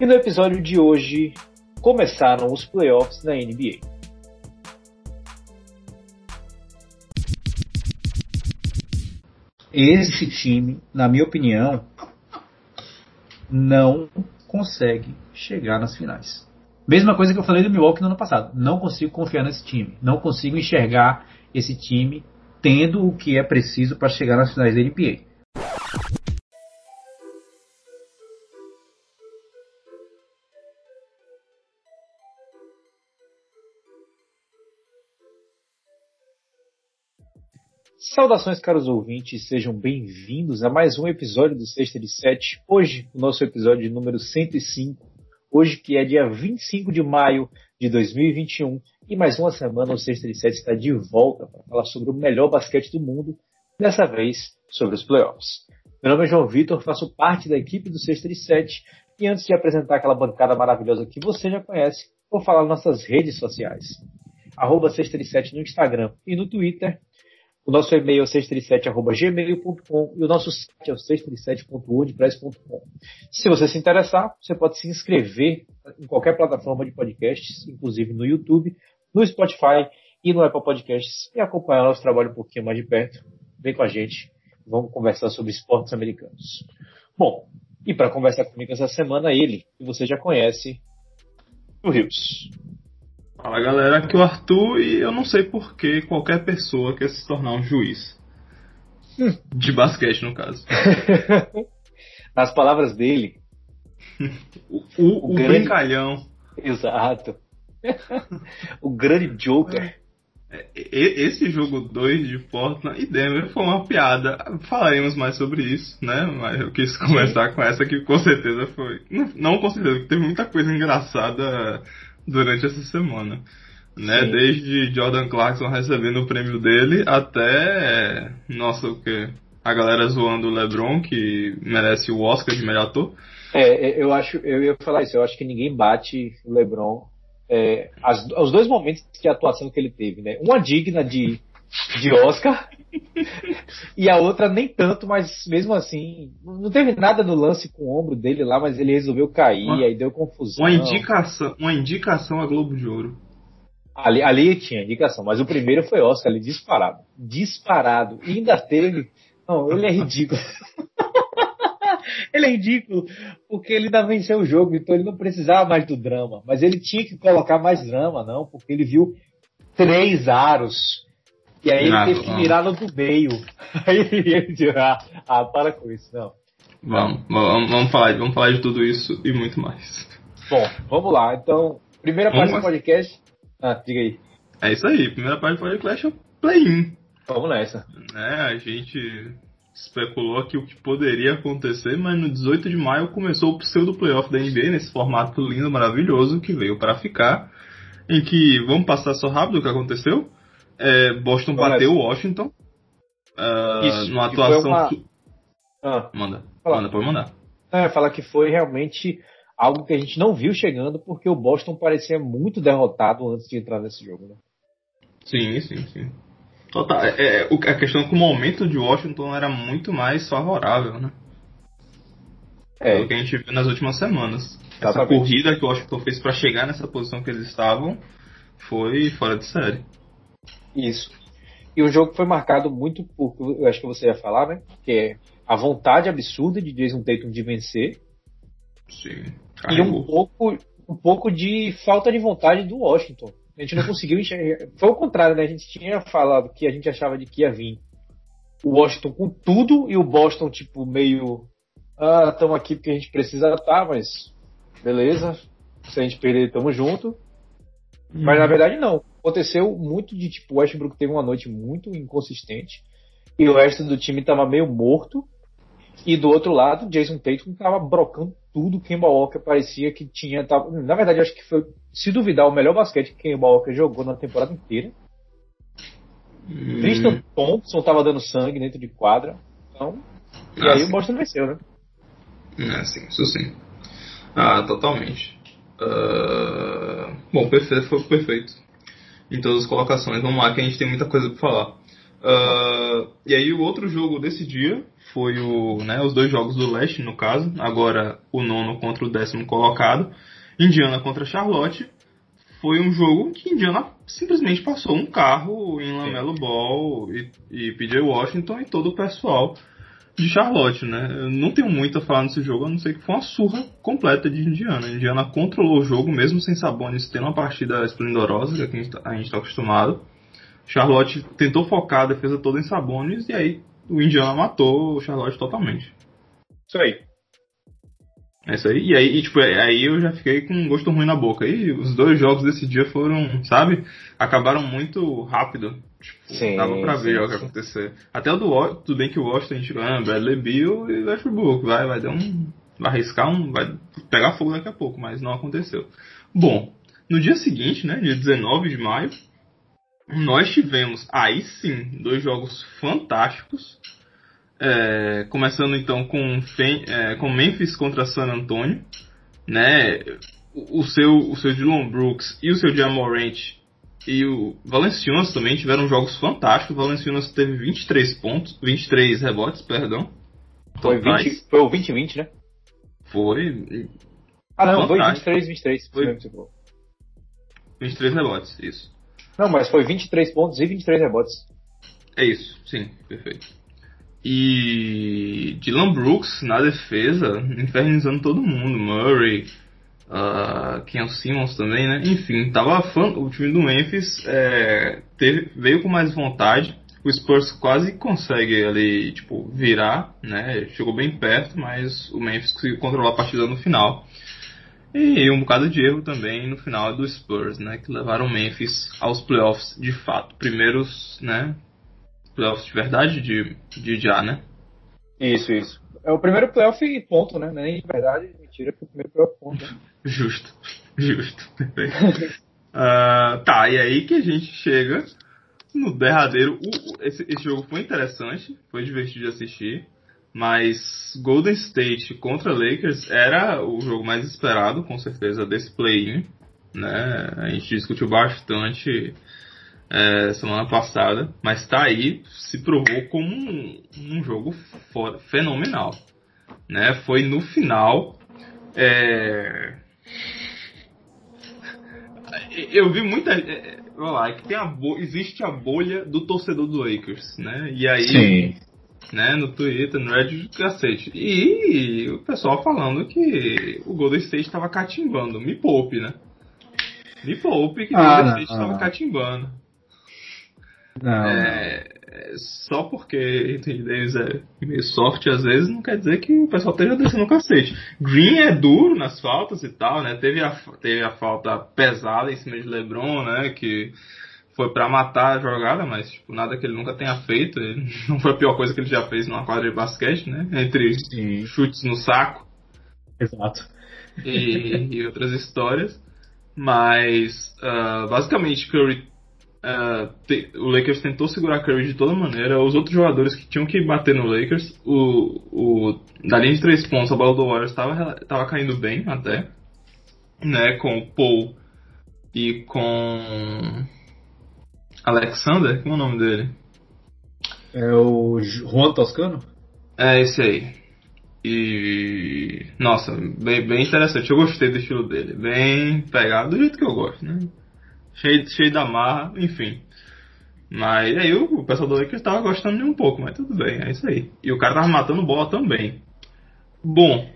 E no episódio de hoje começaram os playoffs da NBA. Esse time, na minha opinião, não consegue chegar nas finais. Mesma coisa que eu falei do Milwaukee no ano passado. Não consigo confiar nesse time. Não consigo enxergar esse time tendo o que é preciso para chegar nas finais da NBA. Saudações, caros ouvintes, sejam bem-vindos a mais um episódio do Sexta de Sete. Hoje, o nosso episódio número 105. Hoje, que é dia 25 de maio de 2021. E mais uma semana, o Sexta de Sete está de volta para falar sobre o melhor basquete do mundo. Dessa vez, sobre os playoffs. Meu nome é João Vitor, faço parte da equipe do Sexta de Sete. E antes de apresentar aquela bancada maravilhosa que você já conhece, vou falar nossas redes sociais. Arroba Sexta de Sete no Instagram e no Twitter o nosso e-mail é 637.gmail.com e o nosso site é o 637.wordpress.com. Se você se interessar, você pode se inscrever em qualquer plataforma de podcasts, inclusive no YouTube, no Spotify e no Apple Podcasts e acompanhar nosso trabalho um pouquinho mais de perto. Vem com a gente, vamos conversar sobre esportes americanos. Bom, e para conversar comigo essa semana, ele, que você já conhece, o Rios. Fala galera, aqui é o Arthur e eu não sei por que qualquer pessoa quer se tornar um juiz. Hum. De basquete, no caso. Nas palavras dele. o, o, o, grande... brincalhão. Exato. o grande Joker. É, esse jogo 2 de Portland e Denver foi uma piada. Falaremos mais sobre isso, né? Mas eu quis começar com essa que com certeza foi. Não, com certeza, porque teve muita coisa engraçada durante essa semana. Né? Desde Jordan Clarkson recebendo o prêmio dele até. Nossa, o que? A galera zoando o LeBron, que merece o Oscar de melhor ator. É, é, eu acho, eu ia falar isso, eu acho que ninguém bate o LeBron. É, as, os dois momentos de atuação que ele teve, né? Uma digna de, de Oscar e a outra nem tanto, mas mesmo assim, não teve nada no lance com o ombro dele lá, mas ele resolveu cair, uma, aí deu confusão. Uma indicação, uma indicação a Globo de Ouro. Ali, ali tinha indicação, mas o primeiro foi Oscar, ali disparado. Disparado. E ainda teve. Não, ele é ridículo. ele é ridículo, porque ele ainda venceu o jogo, então ele não precisava mais do drama. Mas ele tinha que colocar mais drama, não, porque ele viu três aros e aí ele teve que mirar no do meio. Aí ele disse, ah, ah, para com isso, não. Vamos, vamos, vamos, falar, vamos falar de tudo isso e muito mais. Bom, vamos lá. Então, primeira vamos parte do podcast. Ah, diga aí. É isso aí, primeira parte do podcast é o play-in. Vamos nessa. É, a gente especulou aqui o que poderia acontecer, mas no 18 de maio começou o pseudo playoff da NBA nesse formato lindo, maravilhoso que veio para ficar. Em que, vamos passar só rápido o que aconteceu? É, Boston bateu o Washington. Uh, Isso, numa atuação. Uma... Ah, manda. Fala. Manda, pode mandar. É, falar que foi realmente algo que a gente não viu chegando, porque o Boston parecia muito derrotado antes de entrar nesse jogo, né? Sim, sim, sim. Total, é, é, a questão é que o momento de Washington era muito mais favorável, né? É. o que a gente viu nas últimas semanas. Exatamente. Essa corrida que o Washington fez para chegar nessa posição que eles estavam foi fora de série. Isso. E o jogo foi marcado muito por, eu acho que você ia falar, né? Que é a vontade absurda de Jason Tatum de vencer. Sim. E um pouco, um pouco de falta de vontade do Washington. A gente não conseguiu enxergar. Foi o contrário, né? A gente tinha falado que a gente achava de que ia vir o Washington com tudo e o Boston, tipo, meio. Ah, estamos aqui porque a gente precisa estar, tá, mas beleza. Se a gente perder, tamo junto. Uhum. Mas na verdade não aconteceu muito de tipo, o Westbrook teve uma noite muito inconsistente e o resto do time estava meio morto. E do outro lado, Jason Tatum estava brocando tudo. Kemba Walker parecia que tinha. Tava, na verdade, acho que foi, se duvidar, o melhor basquete que Kemba Walker jogou na temporada inteira. Hum. Tristan Thompson estava dando sangue dentro de quadra. Então, e ah, aí sim. o Boston venceu, né? É, sim, isso sim. Ah, totalmente. Uh... Bom, perfeito, foi perfeito em todas as colocações. Vamos lá, que a gente tem muita coisa para falar. Uh, e aí o outro jogo desse dia foi o, né, os dois jogos do leste, no caso. Agora o nono contra o décimo colocado. Indiana contra Charlotte. Foi um jogo que Indiana simplesmente passou um carro em Lamelo Ball e, e PJ Washington e todo o pessoal de Charlotte, né? Eu não tenho muito a falar nesse jogo, a não ser que foi uma surra completa de Indiana. Indiana controlou o jogo, mesmo sem Sabonis tendo uma partida esplendorosa, que a gente está acostumado. Charlotte tentou focar a defesa toda em Sabonis e aí o Indiana matou o Charlotte totalmente. Isso aí. É isso aí. E aí, e, tipo, aí eu já fiquei com um gosto ruim na boca. E os dois jogos desse dia foram, sabe? Acabaram muito rápido. Tipo, sim, dava pra ver sim, o que ia acontecer. Até o do tudo bem que o Washington a gente ah, Bradley Bill e Westbrook. Vai, vai dar um. Vai arriscar um. Vai pegar fogo daqui a pouco, mas não aconteceu. Bom, no dia seguinte, né? Dia 19 de maio, nós tivemos aí sim dois jogos fantásticos. É, começando então com, é, com Memphis contra San Antonio, né? O, seu, o seu Dylan Brooks e o seu Jamorant e o Valenciunas também tiveram jogos fantásticos. O Valenciunas teve 23 pontos, 23 rebotes, perdão. Foi, 20, foi o 20-20, né? Foi. Ah, não, fantástico. foi 23, 23. Foi 23 rebotes, isso. Não, mas foi 23 pontos e 23 rebotes. É isso, sim, perfeito. E Dylan Brooks na defesa, infernizando todo mundo. Murray, uh, Ken Simmons também, né? Enfim, tava fã, o time do Memphis é, teve, veio com mais vontade. O Spurs quase consegue ali, tipo, virar, né? Chegou bem perto, mas o Memphis conseguiu controlar a partida no final. E um bocado de erro também no final do Spurs, né? Que levaram o Memphis aos playoffs de fato. Primeiros, né? Playoffs de verdade de, de já, né? Isso, isso. É o primeiro playoff ponto, né? Nem de verdade, mentira, foi o primeiro playoff ponto. Né? Justo, justo. uh, tá, e aí que a gente chega no derradeiro. Uh, esse, esse jogo foi interessante, foi divertido de assistir. Mas Golden State contra Lakers era o jogo mais esperado, com certeza, desse play-in. Né? A gente discutiu bastante é, semana passada, mas tá aí, se provou como um, um jogo fenomenal. Né? Foi no final. É... Eu vi muita. É, lá, é que tem a bo... existe a bolha do torcedor do Lakers, né? E aí. Sim né, no Twitter, no Reddit, cacete. E o pessoal falando que o Golden State estava catimbando. Me poupe, né? Me poupe que o ah, Golden State estava catimbando. Não, é, não. Só porque Anthony Davis é meio sorte às vezes, não quer dizer que o pessoal esteja descendo o cacete. Green é duro nas faltas e tal, né? Teve a, teve a falta pesada em cima de LeBron, né? Que foi para matar a jogada, mas tipo, nada que ele nunca tenha feito. Não foi a pior coisa que ele já fez numa quadra de basquete, né? Entre Sim. chutes no saco. Exato. E, e outras histórias. Mas, uh, basicamente, Curry. Uh, te, o Lakers tentou segurar Curry de toda maneira. Os outros jogadores que tinham que bater no Lakers, o, o, da linha de três pontos, a bola do Warriors estava caindo bem até. Né, com o Paul e com Alexander? Como é o nome dele? É o Juan Toscano? É esse aí. E. Nossa, bem, bem interessante. Eu gostei do estilo dele. Bem pegado, do jeito que eu gosto, né? Cheio, cheio da marra, enfim. Mas aí o, pessoal do Lakers tava gostando de um pouco, mas tudo bem, é isso aí. E o cara tava matando bola também. Bom.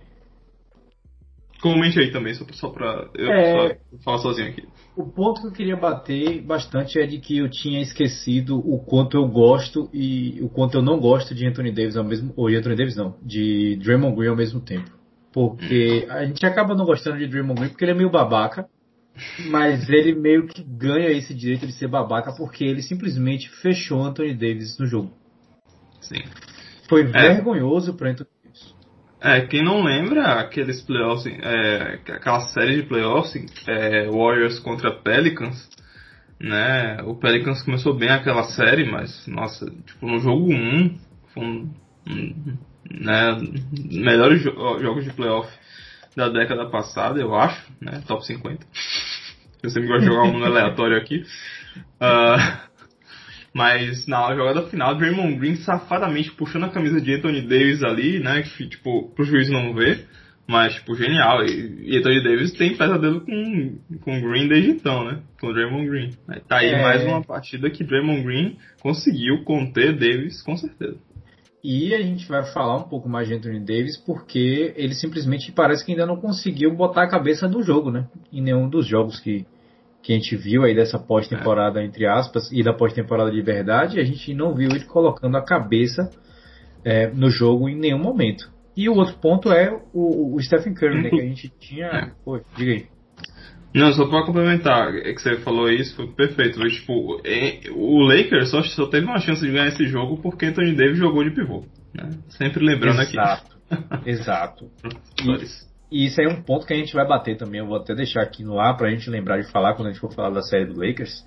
Comente aí também, só, só pra eu é... só falar sozinho aqui. O ponto que eu queria bater bastante é de que eu tinha esquecido o quanto eu gosto e o quanto eu não gosto de Anthony Davis ao mesmo ou de Anthony Davis não, de Draymond Green ao mesmo tempo. Porque a gente acaba não gostando de Draymond Green porque ele é meio babaca, mas ele meio que ganha esse direito de ser babaca porque ele simplesmente fechou Anthony Davis no jogo. Sim. Foi é. vergonhoso para Anthony é, quem não lembra aqueles playoffs, é, aquela série de playoffs, é, Warriors contra Pelicans, né? O Pelicans começou bem aquela série, mas, nossa, tipo, no jogo 1, foi um, um né, melhores jo jogos de playoff da década passada, eu acho, né? Top 50. Eu sempre gosto de jogar um aleatório aqui. Uh, Mas na jogada final, Draymond Green safadamente puxando a camisa de Anthony Davis ali, né? Que, tipo, pro juiz não ver. Mas, tipo, genial. E, e Anthony Davis tem pesadelo com, com Green desde então, né? Com Draymond Green. Tá aí é... mais uma partida que Draymond Green conseguiu conter Davis, com certeza. E a gente vai falar um pouco mais de Anthony Davis porque ele simplesmente parece que ainda não conseguiu botar a cabeça no jogo, né? Em nenhum dos jogos que, que a gente viu aí dessa pós-temporada, entre aspas, e da pós-temporada de verdade, a gente não viu ele colocando a cabeça é, no jogo em nenhum momento. E o outro ponto é o, o Stephen Curry, né, que a gente tinha. É. Pô, diga aí. Não, só pra complementar, é que você falou isso, foi perfeito. Mas, tipo, o Lakers só, só teve uma chance de ganhar esse jogo porque Anthony Davis jogou de pivô. Né? Sempre lembrando exato, aqui. Exato. E, e, isso aí é um ponto que a gente vai bater também. Eu vou até deixar aqui no ar pra gente lembrar de falar quando a gente for falar da série do Lakers.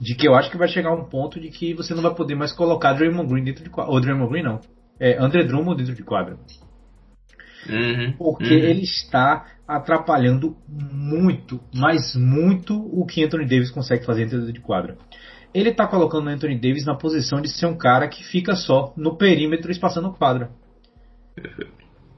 De que eu acho que vai chegar um ponto de que você não vai poder mais colocar Draymond Green dentro de quadra. Ou Draymond Green não. É André Drummond dentro de quadra. Uhum, porque uhum. ele está atrapalhando muito, mas muito o que Anthony Davis consegue fazer dentro de quadra. Ele está colocando o Anthony Davis na posição de ser um cara que fica só no perímetro espaçando quadra.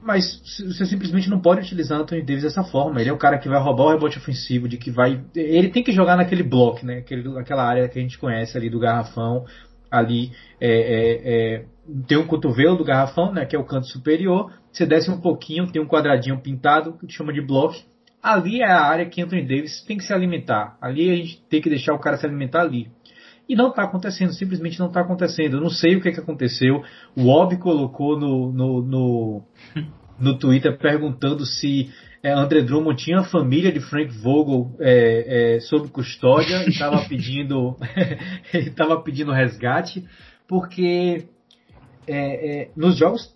Mas você simplesmente não pode utilizar Anthony Davis dessa forma. Ele é o cara que vai roubar o rebote ofensivo, de que vai. Ele tem que jogar naquele bloco, né? Aquele, aquela área que a gente conhece ali do garrafão. Ali é, é, é, tem um cotovelo do garrafão, né? Que é o canto superior você desce um pouquinho, tem um quadradinho pintado que chama de bloco. Ali é a área que Anthony Davis tem que se alimentar. Ali a gente tem que deixar o cara se alimentar ali. E não está acontecendo, simplesmente não está acontecendo. Eu não sei o que, que aconteceu. O Obi colocou no, no, no, no Twitter perguntando se é, André Drummond tinha a família de Frank Vogel é, é, sob custódia e estava pedindo, estava pedindo resgate, porque é, é, nos jogos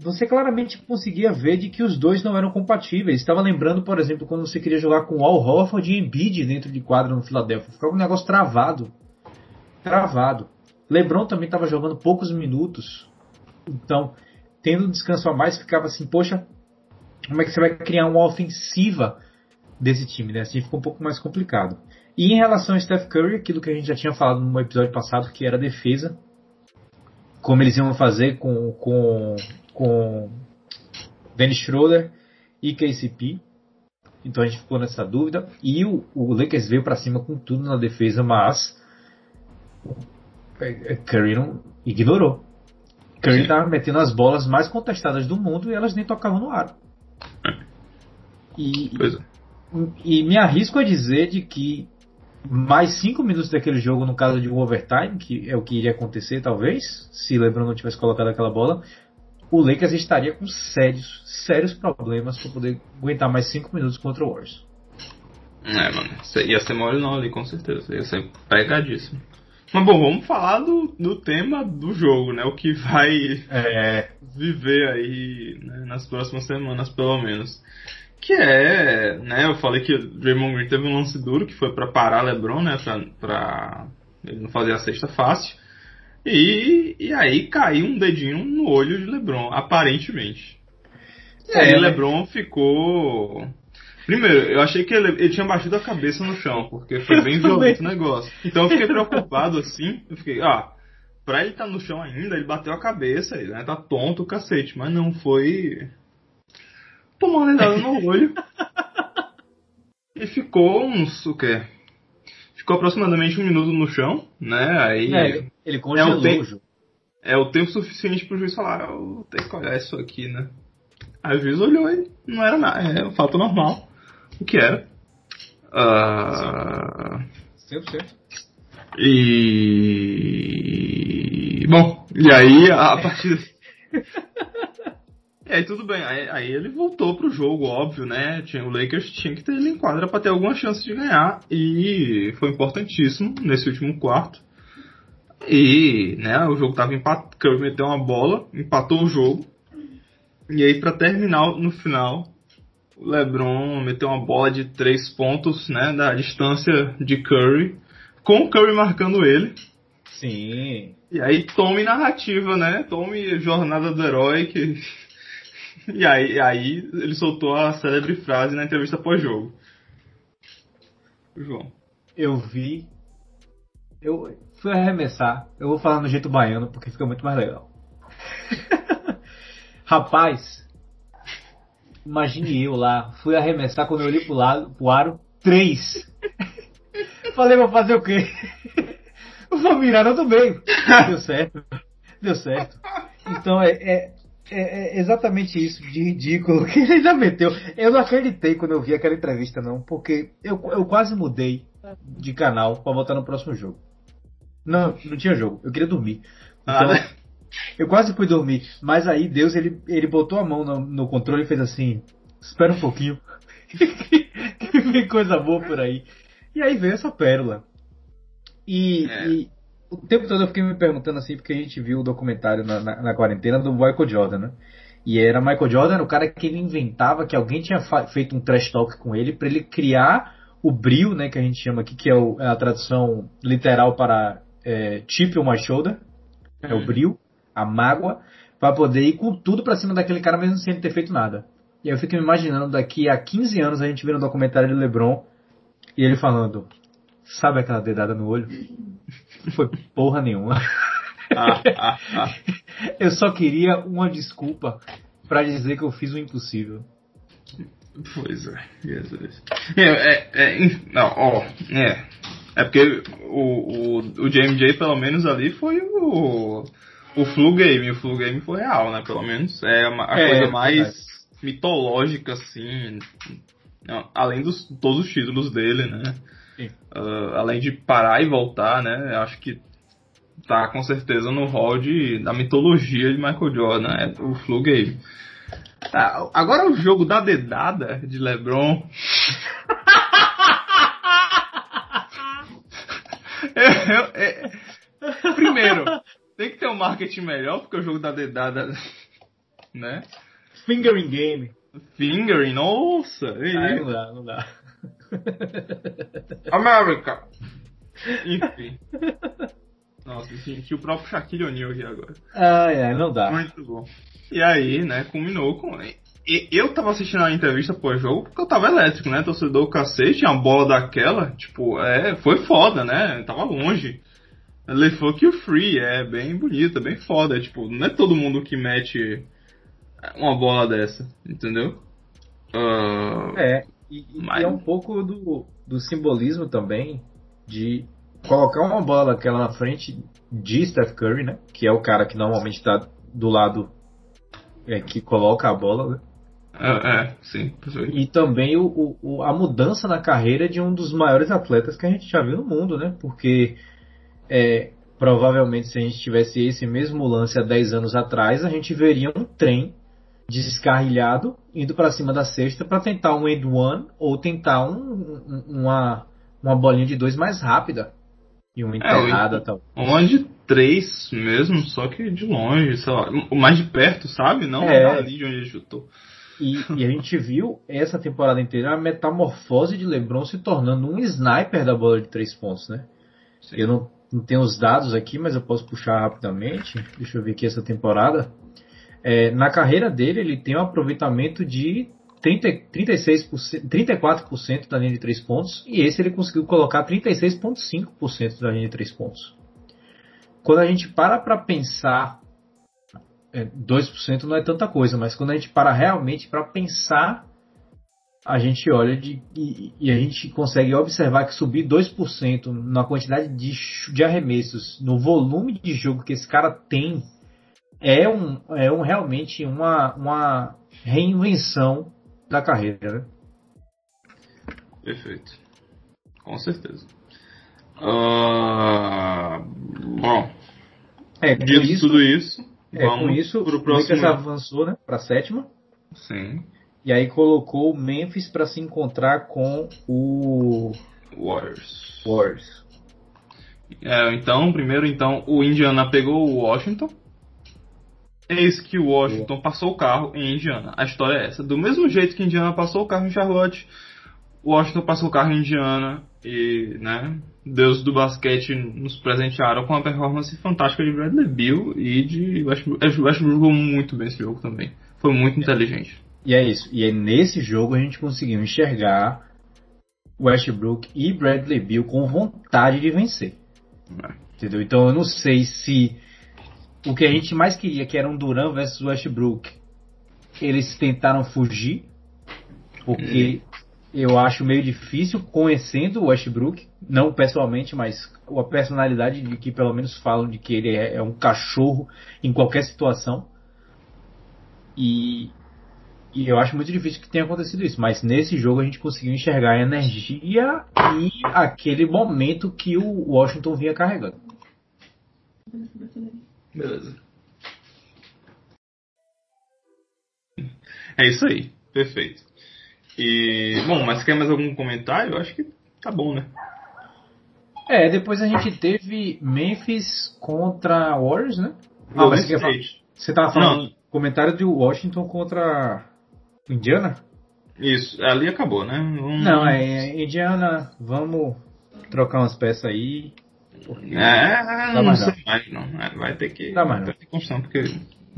você claramente conseguia ver de que os dois não eram compatíveis. Estava lembrando, por exemplo, quando você queria jogar com Al Horford e Embiid dentro de quadra no Philadelphia. Ficava um negócio travado. Travado. LeBron também estava jogando poucos minutos. Então, tendo descanso a mais, ficava assim, poxa, como é que você vai criar uma ofensiva desse time, né? Assim fica um pouco mais complicado. E em relação ao Steph Curry, aquilo que a gente já tinha falado no episódio passado, que era a defesa, como eles iam fazer com, com com Dennis Schroeder e KCP. Então a gente ficou nessa dúvida. E o, o Lakers veio para cima com tudo na defesa, mas Curry não ignorou. Curry estava metendo as bolas mais contestadas do mundo e elas nem tocavam no ar. E, é. e me arrisco a dizer de que mais cinco minutos daquele jogo, no caso de um overtime, que é o que iria acontecer talvez, se LeBron não tivesse colocado aquela bola, o Lakers estaria com sérios, sérios problemas para poder aguentar mais 5 minutos contra o Warriors. É, mano, ia ser mole não ali, com certeza. Ia ser pegadíssimo. Mas bom, vamos falar do, do tema do jogo, né? O que vai é. viver aí né, nas próximas semanas, pelo menos. Que é, né? Eu falei que o Draymond Green teve um lance duro que foi para parar LeBron, né? Pra, pra ele não fazer a sexta fácil. E, e aí caiu um dedinho no olho de LeBron, aparentemente. E aí é, LeBron ficou. Primeiro, eu achei que ele, ele, tinha batido a cabeça no chão, porque foi bem violento o negócio. Então eu fiquei preocupado assim, eu fiquei, ah, pra ele estar tá no chão ainda, ele bateu a cabeça, ele né, tá tonto o cacete, mas não foi. Tomou uma dedada no olho. e ficou uns, o quê? ficou aproximadamente um minuto no chão, né? Aí é, ele congelou. É o, tempo, é o tempo suficiente pro juiz falar, ah, eu tenho que olhar isso aqui, né? Aí o juiz olhou e não era nada, é um fato normal. O que era? Uh... 100%. E. Bom, e aí a partir. E aí tudo bem, aí, aí, ele voltou pro jogo, óbvio, né? Tinha, o Lakers tinha que ter ele em quadra para ter alguma chance de ganhar. E foi importantíssimo nesse último quarto. E, né, o jogo tava empatado, Curry meteu uma bola, empatou o jogo. E aí para terminar no final, o LeBron meteu uma bola de três pontos, né, da distância de Curry, com o Curry marcando ele. Sim. E aí tome narrativa, né? Tome jornada do herói que e aí, aí ele soltou a célebre frase na entrevista pós-jogo. João. Eu vi eu fui arremessar. Eu vou falar no jeito baiano porque fica muito mais legal. Rapaz, imagine eu lá, fui arremessar quando eu olhei pro lado, pro aro, três. Falei, vou fazer o quê? vou mirar no do meio. Deu certo. Deu certo. Então é, é, é, é, exatamente isso de ridículo que ele ainda meteu. Eu não acreditei quando eu vi aquela entrevista, não, porque eu, eu quase mudei de canal para botar no próximo jogo. Não, não tinha jogo. Eu queria dormir. Então, ah, eu quase fui dormir. Mas aí Deus ele, ele botou a mão no, no controle e fez assim: espera um pouquinho. que vem coisa boa por aí. E aí veio essa pérola. E, é. e, o tempo todo eu fiquei me perguntando assim, porque a gente viu o documentário na, na, na quarentena do Michael Jordan, né? E era Michael Jordan o cara que ele inventava que alguém tinha feito um trash talk com ele para ele criar o brilho, né, que a gente chama aqui, que é, o, é a tradução literal para é, chip on my shoulder, é o uhum. A mágoa, para poder ir com tudo para cima daquele cara mesmo sem ter feito nada. E eu fico me imaginando daqui a 15 anos a gente vendo um documentário de LeBron e ele falando, sabe aquela dedada no olho? Foi porra nenhuma. Eu só queria uma desculpa para dizer que eu fiz o impossível. Pois é, é, é, é não, ó, é, é porque o, o, o JMJ pelo menos ali foi o, o flu game, o flu game foi real, né, pelo menos, é a, é, coisa mais mitológica, assim, além dos todos os títulos dele, né, uh, além de parar e voltar, né, acho que tá com certeza no hall de, da mitologia de Michael Jordan, é o flu game. Tá, agora o jogo da dedada de LeBron. eu, eu, é, primeiro, tem que ter um marketing melhor, porque o jogo da dedada. Né? Fingering game. Fingering, nossa! Ai, não dá, não dá. América! Enfim. Nossa, senti o próprio Shaquille O'Neal aqui agora. Ai, ai, não dá. Muito bom. E aí, né, culminou com. Eu tava assistindo a entrevista pós-jogo porque eu tava elétrico, né? Torcedor cacete, uma bola daquela, tipo, é, foi foda, né? tava longe. Le fuck you free, é bem bonita, bem foda. Tipo, não é todo mundo que mete uma bola dessa, entendeu? Uh, é, e, e mas... é um pouco do, do simbolismo também de colocar uma bola daquela na frente de Steph Curry, né? Que é o cara que normalmente está do lado é, que coloca a bola, né? É, é sim. E também o, o, a mudança na carreira de um dos maiores atletas que a gente já viu no mundo, né? Porque é, provavelmente se a gente tivesse esse mesmo lance há 10 anos atrás, a gente veria um trem descarrilhado indo para cima da cesta para tentar um end one ou tentar um, um, uma, uma bolinha de dois mais rápida. E uma enterrada é, tal. Uma de três mesmo, só que de longe, sei lá. Mais de perto, sabe? Não é. ali de onde ele chutou. E, e, a gente viu essa temporada inteira a metamorfose de LeBron se tornando um sniper da bola de três pontos, né? Sim. Eu não, não tenho os dados aqui, mas eu posso puxar rapidamente. Deixa eu ver aqui essa temporada. É, na carreira dele, ele tem um aproveitamento de 30, 36%, 34% da linha de 3 pontos, e esse ele conseguiu colocar 36,5% da linha de 3 pontos. Quando a gente para para pensar, é, 2% não é tanta coisa, mas quando a gente para realmente para pensar, a gente olha de, e, e, a gente consegue observar que subir 2% na quantidade de, de arremessos, no volume de jogo que esse cara tem, é, um, é um, realmente uma, uma reinvenção da carreira, né? Perfeito. Com certeza. Uh, bom, é, dito isso, tudo isso, é, vamos com isso, pro próximo. O avançou, né, para sétima. Sim. E aí colocou o Memphis para se encontrar com o Warriors. Warriors. É, então, primeiro então, o Indiana pegou o Washington. Eis que o Washington passou o carro em Indiana. A história é essa. Do mesmo jeito que Indiana passou o carro em Charlotte, o Washington passou o carro em Indiana e, né, Deus do basquete nos presentearam com uma performance fantástica de Bradley Bill e de Westbrook. Westbrook jogou muito bem esse jogo também. Foi muito inteligente. E é isso. E é nesse jogo a gente conseguiu enxergar Westbrook e Bradley Bill com vontade de vencer. Entendeu? Então eu não sei se o que a gente mais queria, que era um Duran versus Westbrook, eles tentaram fugir, porque eu acho meio difícil, conhecendo o Westbrook, não pessoalmente, mas a personalidade de que pelo menos falam de que ele é, é um cachorro em qualquer situação. E, e eu acho muito difícil que tenha acontecido isso. Mas nesse jogo a gente conseguiu enxergar a energia e aquele momento que o Washington vinha carregando. Beleza. É isso aí. Perfeito. E, bom, mas quer mais algum comentário? Eu acho que tá bom, né? É, depois a gente teve Memphis contra Warriors, né? Ah, mas você, falar, você tava falando Não. comentário de Washington contra Indiana? Isso, ali acabou, né? Vamos... Não, é Indiana, vamos trocar umas peças aí. É, não, não sei mais não. É, vai ter que. Dá mais não. Ter porque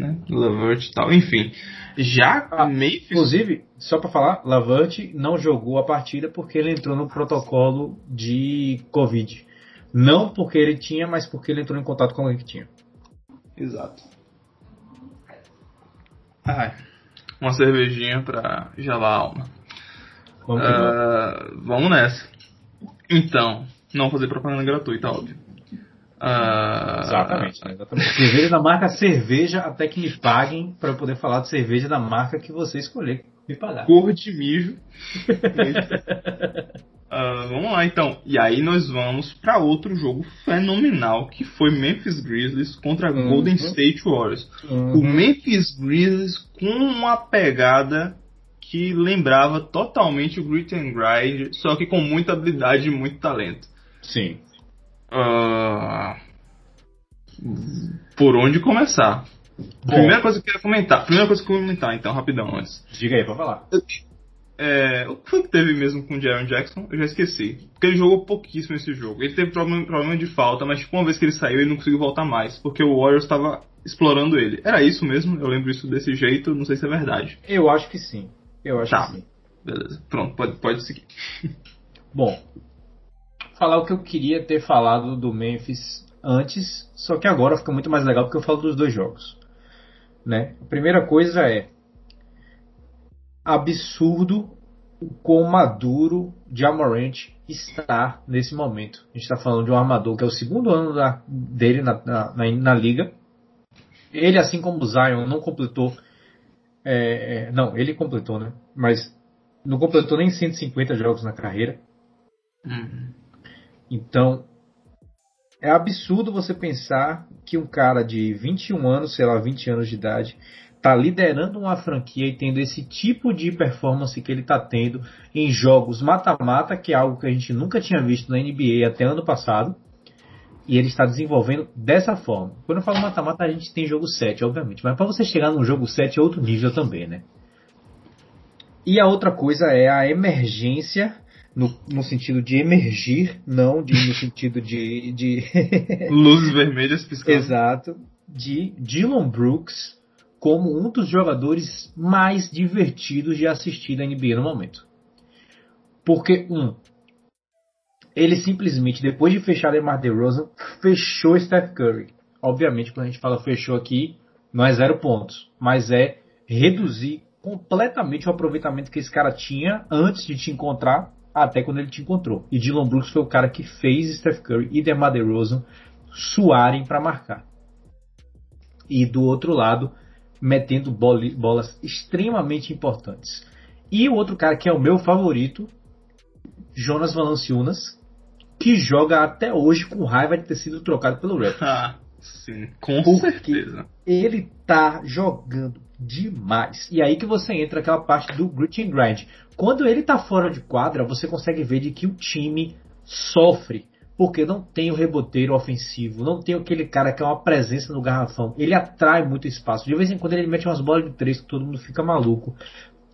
né? Lavert e tal. Enfim, já ah, Memphis... Inclusive, só para falar, Lavert não jogou a partida porque ele entrou no protocolo de Covid. Não porque ele tinha, mas porque ele entrou em contato com alguém que tinha. Exato. Ai, uma cervejinha pra gelar a alma. Vamos, uh, vamos nessa. Então, não fazer propaganda gratuita, óbvio. Uh... Exatamente, né? exatamente. Cerveja da marca cerveja, até que me paguem para eu poder falar de cerveja da marca que você escolher me pagar. Cor de mijo. uh, vamos lá então. E aí nós vamos para outro jogo fenomenal que foi Memphis Grizzlies contra uhum. Golden State Warriors. Uhum. O Memphis Grizzlies com uma pegada que lembrava totalmente o Grit and Grind, só que com muita habilidade e muito talento. Sim. Uh, por onde começar? Bom. Primeira coisa que eu queria comentar. Primeira coisa que eu comentar, então, rapidão antes. Diga aí, pra falar. É, o que foi que teve mesmo com o Jaron Jackson? Eu já esqueci. Porque ele jogou pouquíssimo esse jogo. Ele teve problema, problema de falta, mas tipo, uma vez que ele saiu, ele não conseguiu voltar mais. Porque o Warriors estava explorando ele. Era isso mesmo? Eu lembro isso desse jeito, não sei se é verdade. Eu acho que sim. Eu acho tá. que sim. Beleza. Pronto, pode, pode seguir. Bom, falar o que eu queria ter falado do Memphis antes, só que agora fica muito mais legal porque eu falo dos dois jogos. Né? A primeira coisa é absurdo o quão maduro Jamorant está nesse momento. A gente está falando de um armador que é o segundo ano da, dele na, na, na, na, liga. Ele, assim como o Zion, não completou. É, é, não, ele completou, né? Mas não completou nem 150 jogos na carreira. Uhum. Então, é absurdo você pensar que um cara de 21 anos, sei lá, 20 anos de idade, está liderando uma franquia e tendo esse tipo de performance que ele está tendo em jogos mata-mata, que é algo que a gente nunca tinha visto na NBA até ano passado. E ele está desenvolvendo dessa forma. Quando eu falo mata-mata, a gente tem jogo 7, obviamente. Mas para você chegar num jogo 7 é outro nível também, né? E a outra coisa é a emergência no, no sentido de emergir, não de, no sentido de. de Luzes vermelhas piscando. Exato. De Dylan Brooks como um dos jogadores mais divertidos de assistir da NBA no momento. Porque, um, ele simplesmente, depois de fechar Lemar DeRozan, fechou Steph Curry. Obviamente, quando a gente fala fechou aqui, não é zero pontos, mas é reduzir completamente o aproveitamento que esse cara tinha antes de te encontrar até quando ele te encontrou. E Dylan Brooks foi o cara que fez Steph Curry e DeMar DeRozan suarem para marcar. E do outro lado, metendo bolas extremamente importantes. E o outro cara que é o meu favorito, Jonas Valanciunas, que joga até hoje com raiva de ter sido trocado pelo Raptors. Ah, sim, com Porque certeza. Ele tá jogando demais. E aí que você entra aquela parte do grit and grind. Quando ele tá fora de quadra, você consegue ver de que o time sofre. Porque não tem o reboteiro ofensivo, não tem aquele cara que é uma presença no garrafão. Ele atrai muito espaço. De vez em quando ele mete umas bolas de três que todo mundo fica maluco.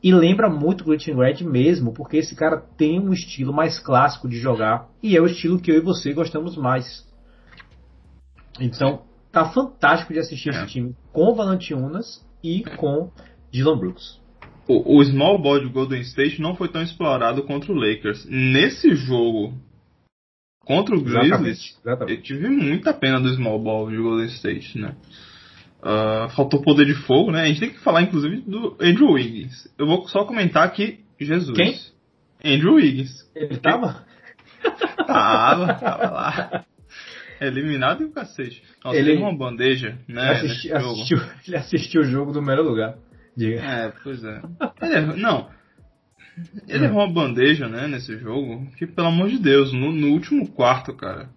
E lembra muito o Grit and Red mesmo, porque esse cara tem um estilo mais clássico de jogar. E é o estilo que eu e você gostamos mais. Então, tá fantástico de assistir é. esse time com Valantiunas e com Dylan Brooks. O, o small ball de Golden State não foi tão explorado contra o Lakers. Nesse jogo contra o Grizzlies, eu tive muita pena do small ball de Golden State, né? Uh, faltou poder de fogo, né? A gente tem que falar, inclusive, do Andrew Wiggins. Eu vou só comentar aqui, Jesus. Quem? Andrew Wiggins. Ele tava? Tava, tava lá. Eliminado e o cacete. Nossa, ele uma bandeja, né? Assisti, assistiu, ele assistiu o jogo do melhor lugar. Diga. É, pois é. Ele, não. Ele errou uma bandeja, né, nesse jogo. Que, pelo amor de Deus, no, no último quarto, cara.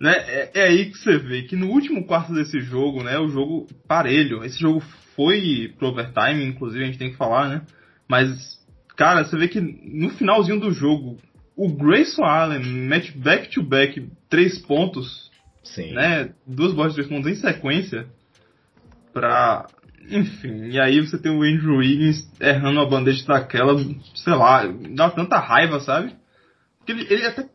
Né, é, é, aí que você vê que no último quarto desse jogo, né, o jogo parelho. Esse jogo foi pro overtime, inclusive, a gente tem que falar, né? Mas, cara, você vê que no finalzinho do jogo, o Grayson Allen mete back-to-back -back, três pontos. Sim. Né? Duas bolas de três pontos em sequência. Pra. Enfim, e aí você tem o Andrew Wiggins errando uma bandeja daquela, sei lá, dá tanta raiva, sabe? Porque ele, ele até.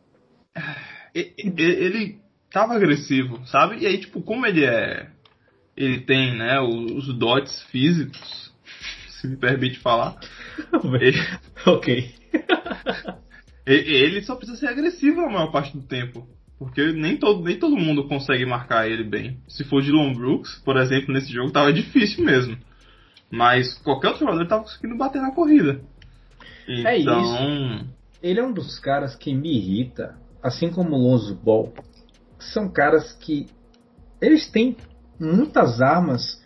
Ele, ele tava agressivo, sabe? E aí, tipo, como ele é. Ele tem, né, os dots físicos, se me permite falar. ele, ok. Ele só precisa ser agressivo na maior parte do tempo. Porque nem todo, nem todo mundo consegue marcar ele bem. Se for de Long Brooks, por exemplo, nesse jogo tava difícil mesmo. Mas qualquer outro jogador tava conseguindo bater na corrida. É então... É isso. Ele é um dos caras que me irrita, assim como o Lonzo Ball. São caras que eles têm muitas armas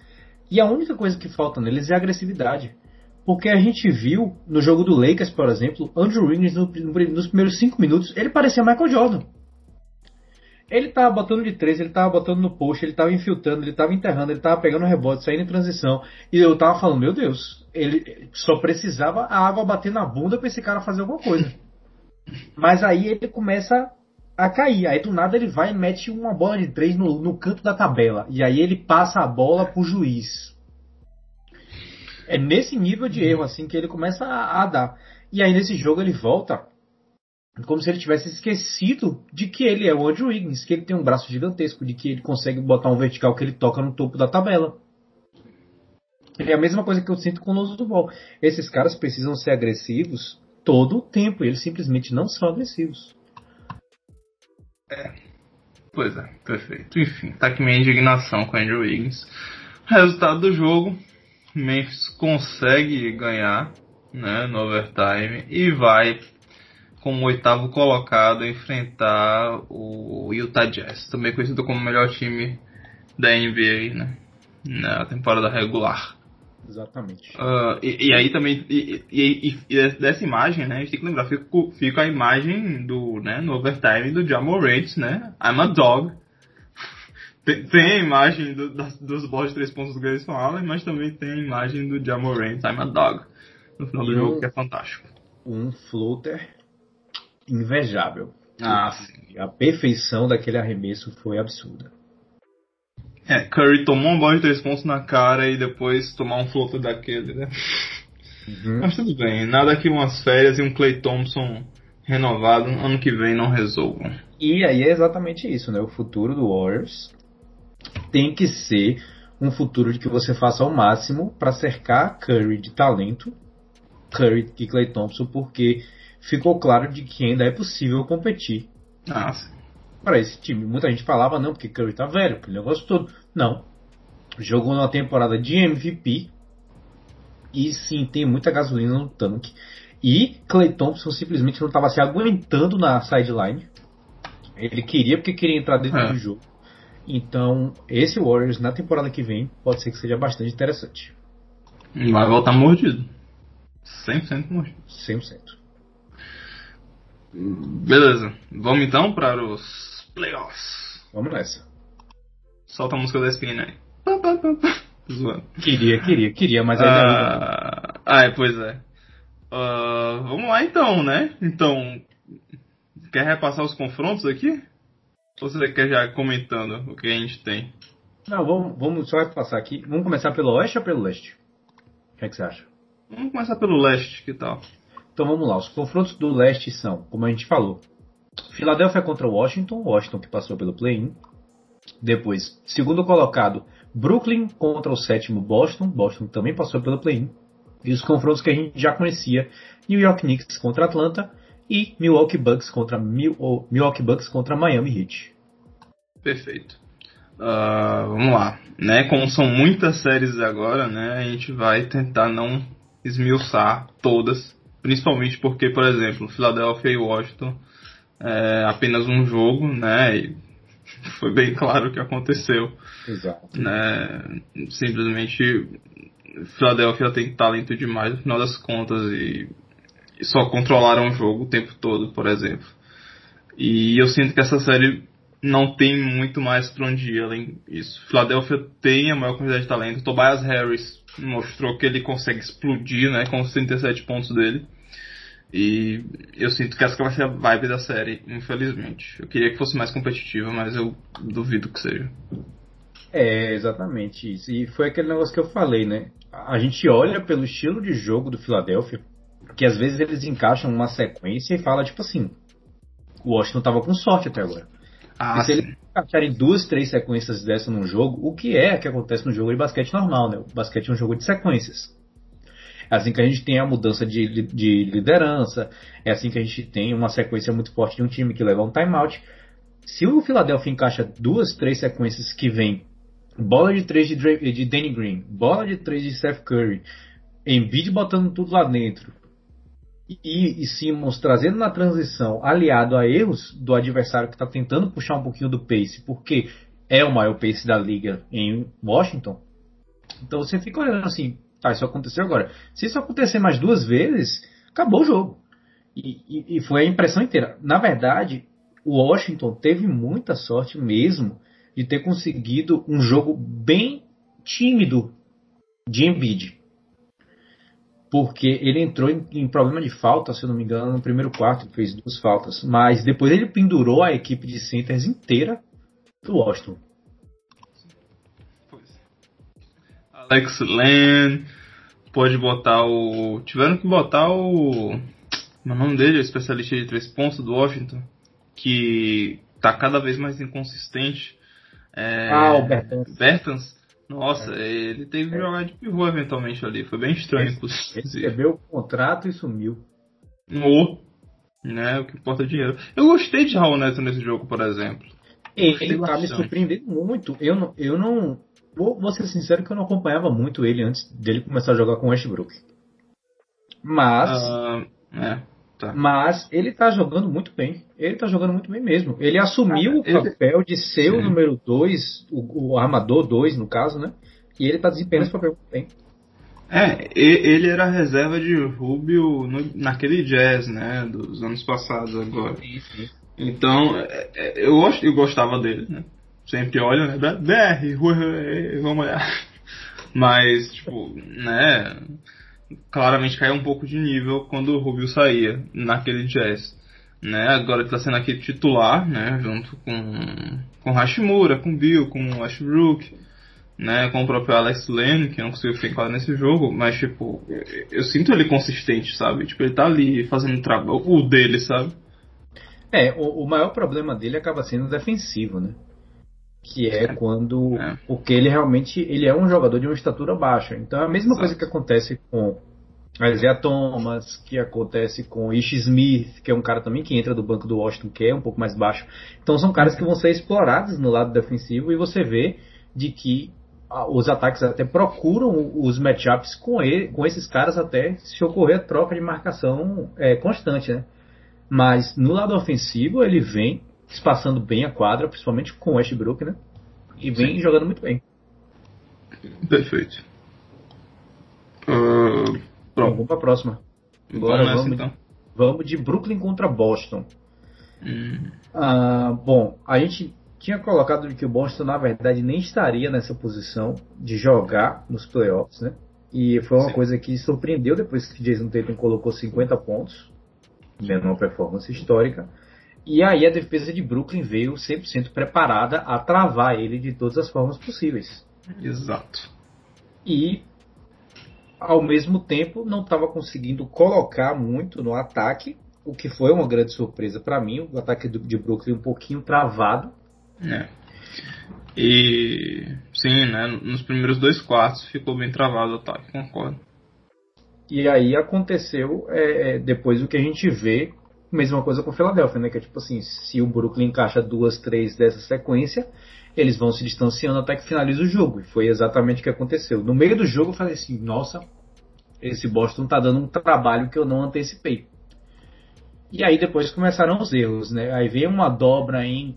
e a única coisa que falta neles é agressividade. Porque a gente viu no jogo do Lakers, por exemplo, Andrew Wiggins no, no, nos primeiros 5 minutos, ele parecia Michael Jordan. Ele tava botando de três, ele tava botando no post, ele tava infiltrando, ele tava enterrando, ele tava pegando rebote, saindo em transição. E eu tava falando, meu Deus, ele só precisava a água bater na bunda para esse cara fazer alguma coisa. Mas aí ele começa a cair. Aí do nada ele vai e mete uma bola de três no, no canto da tabela. E aí ele passa a bola pro juiz. É nesse nível de erro assim que ele começa a, a dar. E aí nesse jogo ele volta como se ele tivesse esquecido de que ele é o Andrew Wiggins, que ele tem um braço gigantesco, de que ele consegue botar um vertical que ele toca no topo da tabela. É a mesma coisa que eu sinto com o do Ball. Esses caras precisam ser agressivos todo o tempo, e eles simplesmente não são agressivos. É. Pois é, perfeito. Enfim, tá aqui minha indignação com o Andrew Wiggins. Resultado do jogo: Memphis consegue ganhar né, no overtime e vai como oitavo colocado enfrentar o Utah Jazz, também conhecido como o melhor time da NBA né, na temporada regular. Exatamente. Uh, e, e, aí também, e, e, e, dessa imagem, né, a gente tem que lembrar, fica, fica a imagem do, né, no overtime do Jamorant, né, I'm a dog, tem, tem a imagem do, das, dos bolas de três pontos do Grayson Allen, mas também tem a imagem do Jamorant, I'm a Dog, no final do um, jogo, que é fantástico. Um floater invejável. Ah, sim. A perfeição daquele arremesso foi absurda. É, Curry tomou uma bola de três pontos na cara e depois tomar um floater daquele, né? Uhum. Mas tudo bem, nada que umas férias e um Clay Thompson renovado ano que vem não resolvam. E aí é exatamente isso, né? O futuro do Warriors tem que ser um futuro de que você faça ao máximo para cercar Curry de talento, Curry e Clay Thompson, porque ficou claro de que ainda é possível competir. Nossa. Para esse time. Muita gente falava, não, porque Curry tá velho, aquele negócio todo. Não. Jogou numa temporada de MVP. E sim, tem muita gasolina no tanque. E Clay Thompson simplesmente não estava se aguentando na sideline. Ele queria porque queria entrar dentro é. do jogo. Então, esse Warriors na temporada que vem pode ser que seja bastante interessante. Vai voltar mordido. 100% mordido. 100%. Beleza. Vamos então para os playoffs. Vamos nessa. Solta a música da SPN aí. Zoando. Queria, queria, queria, mas ainda ah, ah, é, pois é. Uh, vamos lá então, né? Então, quer repassar os confrontos aqui? Ou você quer já comentando o que a gente tem? Não, vamos, vamos só passar aqui. Vamos começar pelo oeste ou pelo leste? O que, é que você acha? Vamos começar pelo leste, que tal? Então vamos lá. Os confrontos do leste são, como a gente falou, Filadélfia contra Washington, Washington que passou pelo play-in. Depois, segundo colocado, Brooklyn contra o sétimo Boston, Boston também passou pelo play-in. E os confrontos que a gente já conhecia, New York Knicks contra Atlanta e Milwaukee Bucks contra Milwaukee Bucks contra Miami Heat. Perfeito. Uh, vamos lá, né? Como são muitas séries agora, né? A gente vai tentar não esmiuçar todas, principalmente porque, por exemplo, Philadelphia e Washington é apenas um jogo, né? E foi bem claro o que aconteceu. Exato. Né? Simplesmente Philadelphia tem talento demais no final das contas e, e só controlaram o jogo o tempo todo, por exemplo. E eu sinto que essa série não tem muito mais pra onde ir além disso. Philadelphia tem a maior quantidade de talento. Tobias Harris mostrou que ele consegue explodir, né, com os 37 pontos dele. E eu sinto que essa vai ser a vibe da série, infelizmente. Eu queria que fosse mais competitiva, mas eu duvido que seja. É, exatamente isso. E foi aquele negócio que eu falei, né? A gente olha pelo estilo de jogo do Philadelphia, que às vezes eles encaixam uma sequência e fala tipo assim: o Washington tava com sorte até agora. Ah, se eles encaixarem duas, três sequências dessa num jogo, o que é que acontece no jogo de basquete normal, né? O basquete é um jogo de sequências. É assim que a gente tem a mudança de, de liderança, é assim que a gente tem uma sequência muito forte de um time que leva um timeout. Se o Philadelphia encaixa duas, três sequências que vem bola de três de, de Danny Green, bola de três de Steph Curry, Embiid botando tudo lá dentro, e, e Simmons trazendo na transição, aliado a erros do adversário que está tentando puxar um pouquinho do pace, porque é o maior pace da liga em Washington. Então você fica olhando assim, tá, isso aconteceu agora. Se isso acontecer mais duas vezes, acabou o jogo. E, e, e foi a impressão inteira. Na verdade, o Washington teve muita sorte mesmo de ter conseguido um jogo bem tímido de Embiid porque ele entrou em, em, problema de falta, se eu não me engano, no primeiro quarto, fez duas faltas. Mas depois ele pendurou a equipe de centers inteira do Washington. Alex Len pode botar o. Tiveram que botar o. O nome dele, o especialista de três pontos do Washington, que tá cada vez mais inconsistente. É... Ah, o Bertans. Bertans nossa, é. ele teve que é. jogar de pivô eventualmente ali. Foi bem estranho, inclusive. Recebeu o contrato e sumiu. No, né? O que importa é dinheiro. Eu gostei de Raul Neto nesse jogo, por exemplo. Ele, ele tá me surpreendendo muito. Eu não, eu não. Vou, vou ser sincero que eu não acompanhava muito ele antes dele começar a jogar com o Westbrook. Mas. Uh, é. Tá. Mas ele tá jogando muito bem. Ele tá jogando muito bem mesmo. Ele assumiu ah, o papel de ser Sim. o número 2, o, o, armador 2, no caso, né? E ele tá desempenhando esse papel muito bem. É, ele era reserva de Rubio no, naquele jazz, né? Dos anos passados agora. Então, é, é, eu, eu gostava dele, né? Sempre olha, né? BR, vamos olhar. Mas, tipo, né? Claramente caiu um pouco de nível quando o Rubio saía naquele jazz. Né? Agora ele está sendo aqui titular, né? junto com, com Hashimura, com Bill, com Ashbrook, né? com o próprio Alex Lane, que não conseguiu ficar nesse jogo, mas tipo, eu, eu, sinto ele consistente, sabe? Tipo, ele tá ali fazendo o trabalho, o dele, sabe? É, o, o maior problema dele acaba sendo defensivo, né? Que é, é quando é. porque ele realmente ele é um jogador de uma estatura baixa. Então é a mesma Exato. coisa que acontece com Isaiah Thomas, que acontece com Ish Smith, que é um cara também que entra do banco do Washington, que é um pouco mais baixo. Então são caras que vão ser explorados no lado defensivo e você vê de que os ataques até procuram os matchups com, ele, com esses caras até se ocorrer a troca de marcação é, constante, né? Mas no lado ofensivo ele vem espaçando bem a quadra, principalmente com o Westbrook, né? E vem Sim. jogando muito bem. Perfeito. Uh, pronto. Vamos para a próxima. Agora vamos, vamos, então. vamos de Brooklyn contra Boston. Hum. Uh, bom, a gente tinha colocado que o Boston na verdade nem estaria nessa posição de jogar nos playoffs, né? E foi uma Sim. coisa que surpreendeu depois que Jason Tatum colocou 50 pontos, uma performance histórica. E aí a defesa de Brooklyn veio 100% preparada a travar ele de todas as formas possíveis. Exato. E ao mesmo tempo não estava conseguindo colocar muito no ataque, o que foi uma grande surpresa para mim, o ataque de Brooklyn um pouquinho travado. É. E sim, né, nos primeiros dois quartos ficou bem travado o ataque, concordo. E aí aconteceu é, é depois o que a gente vê mesma coisa com o Philadelphia, né? Que é tipo assim, se o Brooklyn encaixa duas, três dessa sequência, eles vão se distanciando até que finalize o jogo. E foi exatamente o que aconteceu. No meio do jogo eu falei assim, nossa, esse Boston tá dando um trabalho que eu não antecipei. E aí depois começaram os erros, né? Aí veio uma dobra em,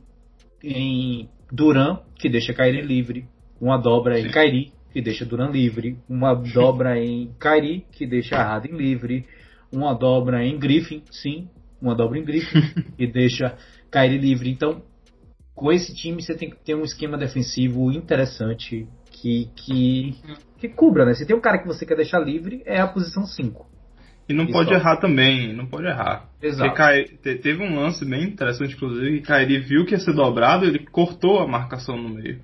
em Duran, que deixa Kyrie livre. Uma dobra em Kyrie, que deixa Duran livre. Uma dobra em Kyrie, que deixa Harden livre. Uma dobra em Griffin, sim. Uma dobra em Griffin, que deixa Kyrie livre. Então, com esse time você tem que ter um esquema defensivo interessante que, que, que cubra, né? Se tem um cara que você quer deixar livre, é a posição 5. E não pode errar também, não pode errar. Exato. Cai, teve um lance bem interessante, inclusive, que Kairi viu que ia ser dobrado, ele cortou a marcação no meio.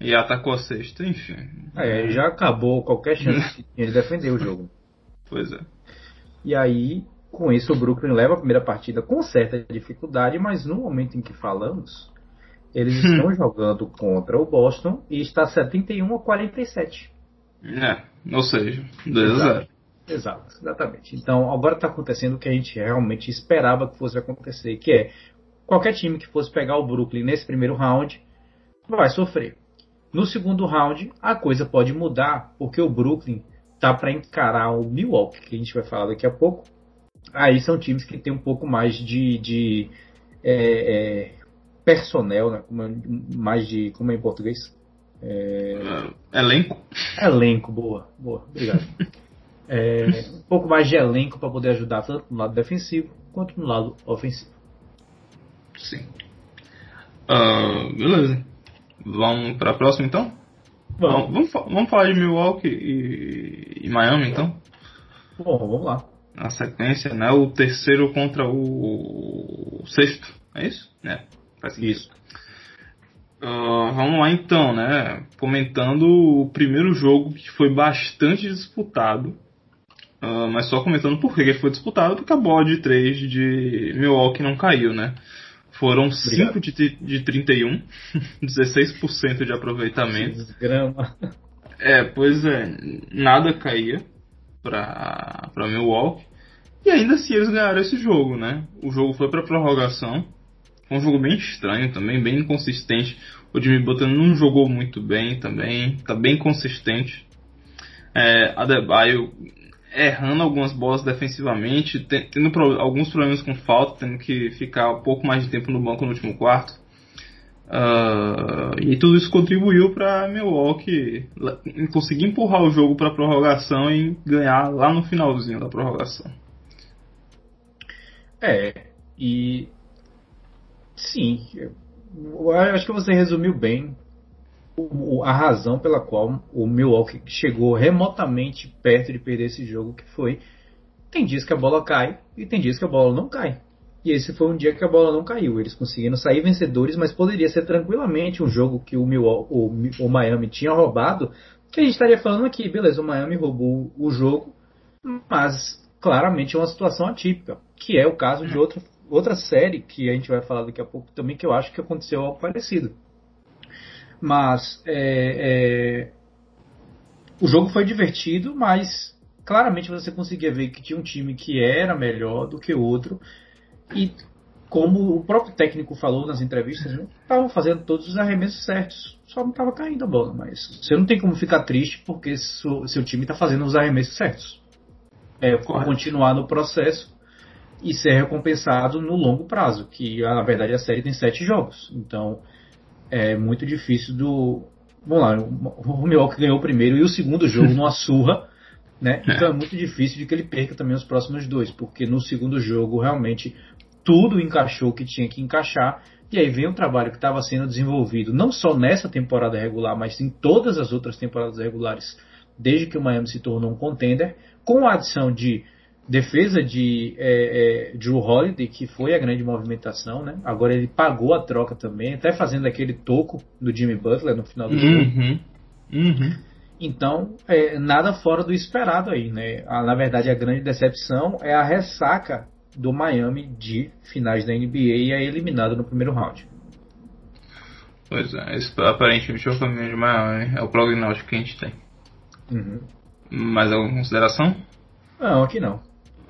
E atacou a sexta, enfim. É, já acabou qualquer chance ele defender o jogo. Pois é. E aí, com isso, o Brooklyn leva a primeira partida com certa dificuldade, mas no momento em que falamos, eles estão jogando contra o Boston e está 71 a 47. É, ou seja, 2 a 0. Exato, exatamente. Então agora está acontecendo o que a gente realmente esperava que fosse acontecer, que é qualquer time que fosse pegar o Brooklyn nesse primeiro round vai sofrer. No segundo round a coisa pode mudar porque o Brooklyn tá para encarar o Milwaukee, que a gente vai falar daqui a pouco. Aí são times que tem um pouco mais de, de é, é, personnel, né? É, mais de como é em português? É... Elenco. Elenco, boa, boa, obrigado. É, um pouco mais de elenco para poder ajudar tanto no lado defensivo quanto no lado ofensivo. Sim. Uh, beleza. Vamos para a próxima então? Vamos. Vamos, vamos falar de Milwaukee e, e, Miami então? Bom, vamos lá. Na sequência, né? O terceiro contra o, o sexto, é isso? É, faz isso. Uh, vamos lá então, né? Comentando o primeiro jogo que foi bastante disputado Uh, mas só comentando por que ele foi disputado, porque a bola de 3 de Milwaukee não caiu, né? Foram 5 de, de 31, 16% de aproveitamento. Desgrama. É, pois é, nada caía pra Milwaukee. E ainda assim eles ganharam esse jogo, né? O jogo foi pra prorrogação. Foi um jogo bem estranho também, bem inconsistente. O Jimmy Butler não jogou muito bem também, tá bem consistente. É, Adebayo errando algumas bolas defensivamente, tendo alguns problemas com falta, tendo que ficar um pouco mais de tempo no banco no último quarto. Uh, e tudo isso contribuiu para Milwaukee conseguir empurrar o jogo para prorrogação e ganhar lá no finalzinho da prorrogação. É, e sim, eu acho que você resumiu bem a razão pela qual o Milwaukee chegou remotamente perto de perder esse jogo, que foi tem dias que a bola cai e tem dias que a bola não cai. E esse foi um dia que a bola não caiu. Eles conseguiram sair vencedores, mas poderia ser tranquilamente um jogo que o, Milwaukee, o, o Miami tinha roubado, que a gente estaria falando aqui, beleza, o Miami roubou o jogo, mas claramente é uma situação atípica, que é o caso de outra, outra série que a gente vai falar daqui a pouco também, que eu acho que aconteceu algo parecido. Mas é, é, o jogo foi divertido, mas claramente você conseguia ver que tinha um time que era melhor do que o outro. E como o próprio técnico falou nas entrevistas, estavam né, fazendo todos os arremessos certos. Só não estava caindo a bola, mas você não tem como ficar triste porque seu, seu time está fazendo os arremessos certos. É continuar no processo e ser recompensado no longo prazo, que na verdade a série tem sete jogos. Então é muito difícil do. Vamos lá, o Milwaukee ganhou o primeiro e o segundo jogo numa surra, né? É. Então é muito difícil de que ele perca também os próximos dois, porque no segundo jogo realmente tudo encaixou que tinha que encaixar. E aí vem um trabalho que estava sendo desenvolvido não só nessa temporada regular, mas em todas as outras temporadas regulares, desde que o Miami se tornou um contender, com a adição de defesa de é, é, Drew Holiday, que foi a grande movimentação, né? Agora ele pagou a troca também, até fazendo aquele toco do Jimmy Butler no final do jogo. Uhum. Uhum. Então, é, nada fora do esperado aí, né? A, na verdade, a grande decepção é a ressaca do Miami de finais da NBA e é eliminado no primeiro round. Pois é, esse, aparentemente é o caminho de Miami, é o prognóstico que a gente tem. Uhum. Mais alguma consideração? Não, aqui não.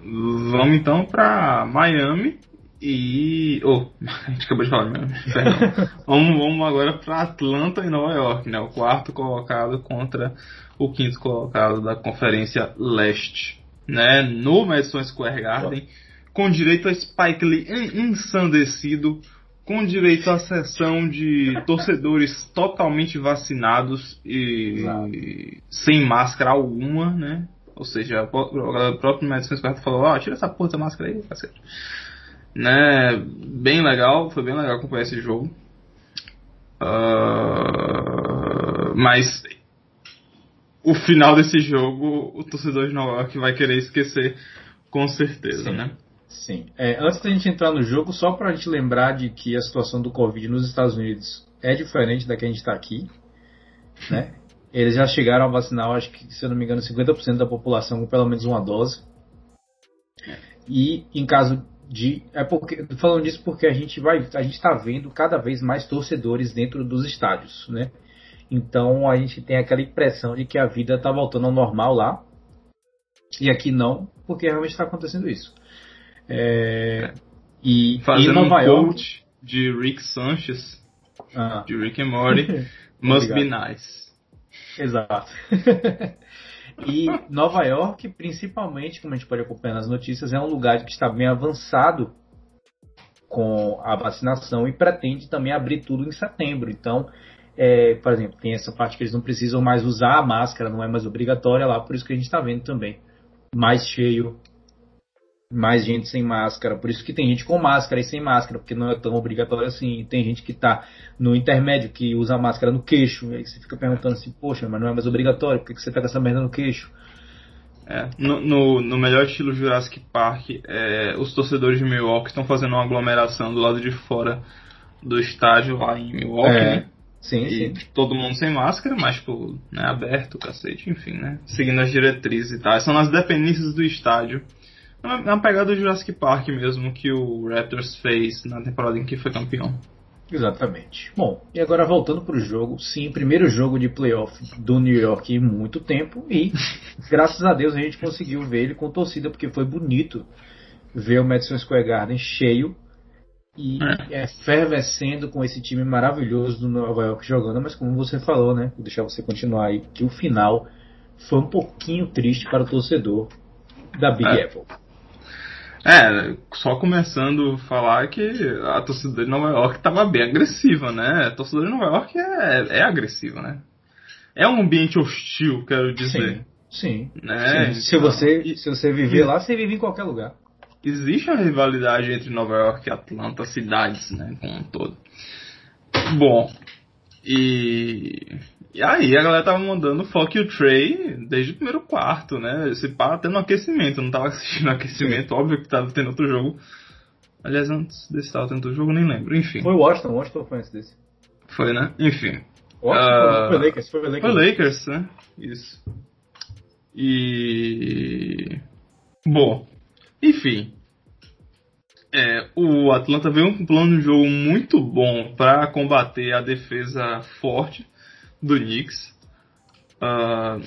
Vamos então para Miami e. Oh, a gente acabou de falar Miami, vamos, vamos agora para Atlanta e Nova York, né? O quarto colocado contra o quinto colocado da Conferência Leste, né? No Madison Square Garden, com direito a Spike Lee ensandecido com direito à sessão de torcedores totalmente vacinados e, e sem máscara alguma, né? Ou seja, o próprio Madison Square falou, ó, oh, tira essa porra da máscara aí, cacete. Né? Bem legal, foi bem legal acompanhar esse jogo. Uh, mas o final desse jogo, o torcedor de Nova York vai querer esquecer com certeza, Sim. né? Sim. É, antes da gente entrar no jogo, só para a gente lembrar de que a situação do Covid nos Estados Unidos é diferente da que a gente está aqui, né? Eles já chegaram a vacinar, acho que, se eu não me engano, 50% da população com pelo menos uma dose. E em caso de. É porque, falando disso porque a gente vai. A gente está vendo cada vez mais torcedores dentro dos estádios, né? Então a gente tem aquela impressão de que a vida está voltando ao normal lá. E aqui não, porque realmente está acontecendo isso. É, e, Fazendo e Nova um York. coach de Rick Sanchez, Ah, de Rick and Morty, must be nice. exato. e Nova York, principalmente, como a gente pode acompanhar nas notícias, é um lugar que está bem avançado com a vacinação e pretende também abrir tudo em setembro. Então, é, por exemplo, tem essa parte que eles não precisam mais usar a máscara, não é mais obrigatória lá, por isso que a gente está vendo também mais cheio, mais gente sem máscara, por isso que tem gente com máscara e sem máscara, porque não é tão obrigatório assim. Tem gente que está no intermédio, que usa máscara no queixo, e aí você fica perguntando assim, poxa, mas não é mais obrigatório, por que que você tá com essa merda no queixo? É, no, no, no melhor estilo Jurassic Park, é, os torcedores de Milwaukee estão fazendo uma aglomeração do lado de fora do estádio lá em Milwaukee, É, né? Sim, E sim. todo mundo sem máscara, mas tipo, né, aberto, cacete, enfim, né? Seguindo as diretrizes e tal. São nas dependências do estádio. É uma- é uma pegada do Jurassic Park mesmo que o Raptors fez na temporada em que foi campeão. Exatamente. Bom, e agora voltando para o jogo, sim, primeiro jogo de playoff do New York em muito tempo e graças a Deus a gente conseguiu ver ele com torcida porque foi bonito ver o Madison Square Garden cheio e é, fervescendo com esse time maravilhoso do Nova York jogando, mas como você falou, né, vou deixar você continuar aí, que o final foi um pouquinho triste para o torcedor da Big É. Apple. É, só começando a falar que a torcida de Nova York estava bem agressiva, né? A torcida de Nova York é, é agressiva, né? É um ambiente hostil, quero dizer. Sim. Né? Sim. Se Então, você, e- se você viver lá, você vive em qualquer lugar. existe uma rivalidade entre Nova York e Atlanta, cidades, né, como um todo. Bom, e, e aí a galera tava mandando Fuck You Trey desde o primeiro quarto, né? Esse pá tendo aquecimento, não tava assistindo aquecimento, óbvio que tava tendo outro jogo. Aliás, antes desse tava tendo outro jogo, nem lembro, enfim. Foi o Washington, o Washington foi antes desse. Foi, né? Enfim. Washington Ah, foi Lakers, foi Lakers. Foi Lakers, né? Isso. E. Bom, enfim. É, o Atlanta veio com um plano de jogo muito bom para combater a defesa forte do Knicks. Ah,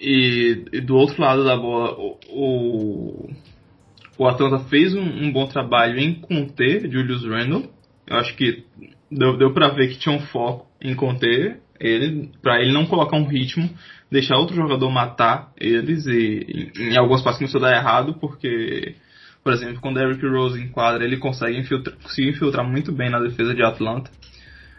e, e do outro lado da bola, o, o, Atlanta fez um, um bom trabalho em conter Julius Randle. Eu acho que deu, deu para ver que tinha um foco em conter ele, para ele não colocar um ritmo, deixar outro jogador matar eles e em, em alguns passos começou a dar errado porque, por exemplo, quando Derrick Rose enquadra, ele consegue infiltrar, conseguir infiltrar muito bem na defesa de Atlanta.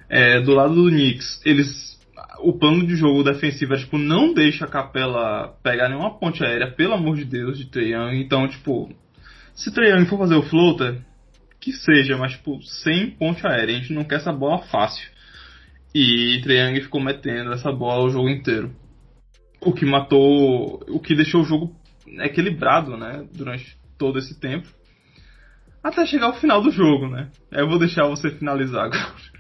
É, do lado do Knicks, eles o plano de jogo defensivo é tipo não deixa a Capela pegar nenhuma ponte aérea, pelo amor de Deus, de Trae Young. Então, tipo, se Trae Young for fazer o floater, que seja, mas tipo, sem ponte aérea. A gente não quer essa bola fácil. E Trae Young ficou metendo essa bola o jogo inteiro. O que matou. O que deixou o jogo equilibrado, né? Durante todo esse tempo. Até chegar ao final do jogo, né? Eu vou deixar você finalizar agora.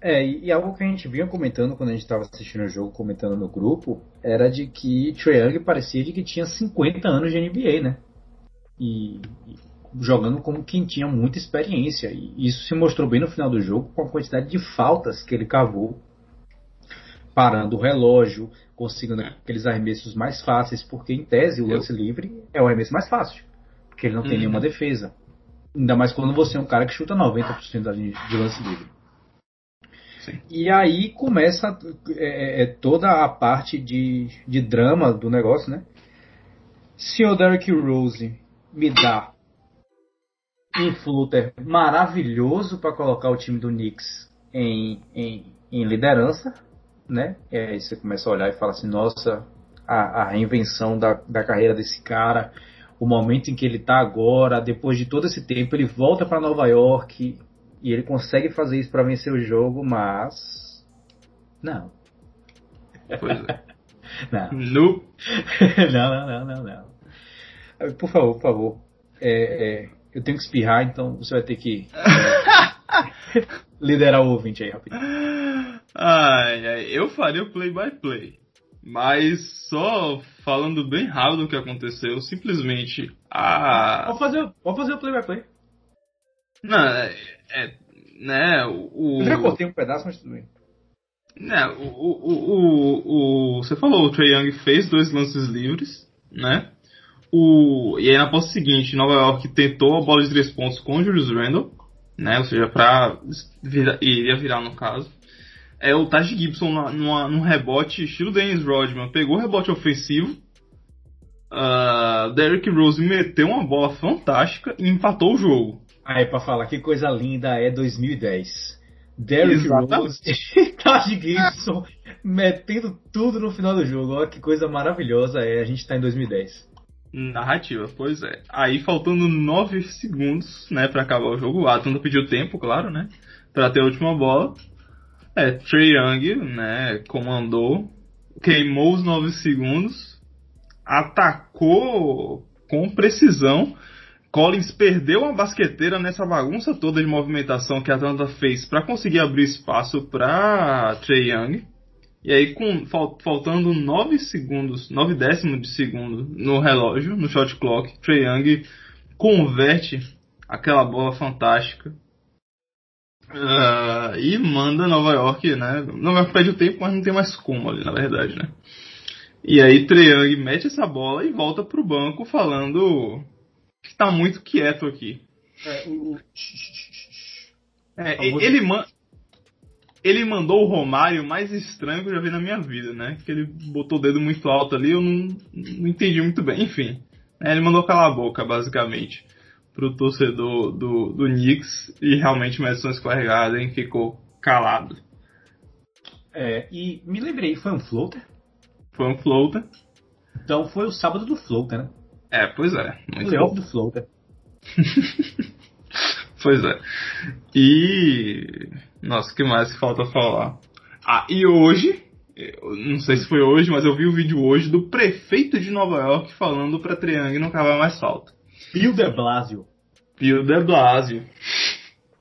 É, e, e algo que a gente vinha comentando quando a gente estava assistindo o jogo, comentando no grupo, era de que Trae Young parecia de que tinha 50 anos de NBA, né? E, e jogando como quem tinha muita experiência. E isso se mostrou bem no final do jogo com a quantidade de faltas que ele cavou, parando o relógio, conseguindo aqueles arremessos mais fáceis, porque em tese o lance livre é o arremesso mais fácil. Porque ele não tem uhum. nenhuma defesa. Ainda mais quando você é um cara que chuta 90% da linha de lance livre. E aí começa é, é, é, toda a parte de, de drama do negócio, né? Se o Derrick Rose me dá um flutter maravilhoso para colocar o time do Knicks em, em, em liderança, né? E aí você começa a olhar e fala assim, nossa, a, a reinvenção da, da carreira desse cara, o momento em que ele está agora, depois de todo esse tempo, ele volta para Nova York e ele consegue fazer isso para vencer o jogo, mas não. Pois é. não. Não, não, não, não, não. Por favor, por favor. É, é, eu tenho que espirrar, então você vai ter que é, liderar o ouvinte aí rapidinho. Ai, ai, eu faria o play by play. Mas só falando bem rápido o que aconteceu, simplesmente a. Vamos fazer, vamos fazer o play by play. Não, é. é né, o. Eu já cortei um pedaço, mas tudo bem. Né, o, o, o, o, você falou, o Trey Young fez dois lances livres, né? O, e aí na posse seguinte, Nova York tentou a bola de três pontos com o Julius Randle, né? Ou seja, pra vira, iria virar no caso é o Taj Gibson numa, num rebote estilo Dennis Rodman. Pegou o rebote ofensivo. Uh, Derrick Rose meteu uma bola fantástica e empatou o jogo. Aí, pra falar que coisa linda é 2010. Derrick Rose e Taj Gibson metendo tudo no final do jogo. Olha que coisa maravilhosa é. A gente tá em 2010. Narrativa, pois é. Aí faltando 9 segundos, né, para acabar o jogo. O Atlanta pediu tempo, claro, né, para ter a última bola. É, Trey Young, né, comandou, queimou os 9 segundos, atacou com precisão. Collins perdeu uma basqueteira nessa bagunça toda de movimentação que a Atlanta fez para conseguir abrir espaço para Trey Young. E aí, com, faltando 9 segundos, 9 décimos de segundo no relógio, no shot clock, Trey Young converte aquela bola fantástica Uh, e manda Nova York, né? Nova York perde o tempo, mas não tem mais como ali, na verdade, né? E aí Triang mete essa bola e volta pro banco falando que tá muito quieto aqui. É, o... é, ele, man... ele mandou o Romário mais estranho que eu já vi na minha vida, né? Que ele botou o dedo muito alto ali, eu não, não entendi muito bem. Enfim, né? ele mandou calar a boca, basicamente pro torcedor do, do Knicks e realmente Madison Square Garden ficou calado. É, e me lembrei, foi um floater? Foi um floater. Então foi o sábado do floater, né? É, pois é. o Playoff do floater. pois é. E. Nossa, o que mais que falta falar? Ah, e hoje, não sei se foi hoje, mas eu vi o vídeo hoje do prefeito de Nova York falando pra Triângulo não cavar mais falta. Bill de Blasio. Bill de Blasio.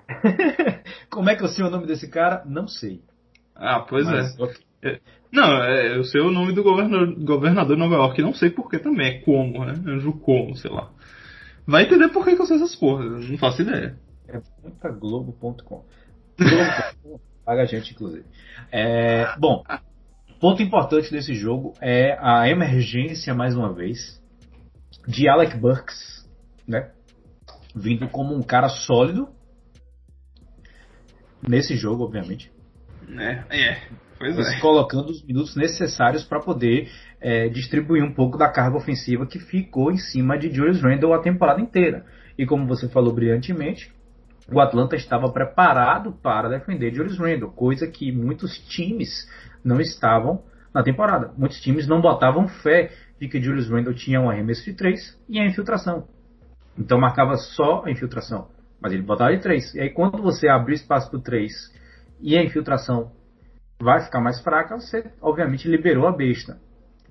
Como é que eu sei o nome desse cara? Não sei. Ah, pois Mas, é. Okay. É. Não, é, eu sei o nome do governador, governador de Nova York, não sei porquê também, é como, né? Anjo como, sei lá. Vai entender por que, eu sei essas porras, não faço ideia. É globo.com. Paga a gente, inclusive. É, bom, ponto importante desse jogo é a emergência, mais uma vez, de Alec Burks né? Vindo como um cara sólido nesse jogo, obviamente. É, é. Pois é. Colocando os minutos necessários para poder é, distribuir um pouco da carga ofensiva que ficou em cima de Julius Randle a temporada inteira. E como você falou brilhantemente, o Atlanta estava preparado para defender Julius Randle, coisa que muitos times não estavam na temporada. Muitos times não botavam fé de que Julius Randle tinha um arremesso de três e a infiltração. Então marcava só a infiltração. Mas ele botava de 3. E aí quando você abrir espaço para o 3 e a infiltração vai ficar mais fraca, você obviamente liberou a besta.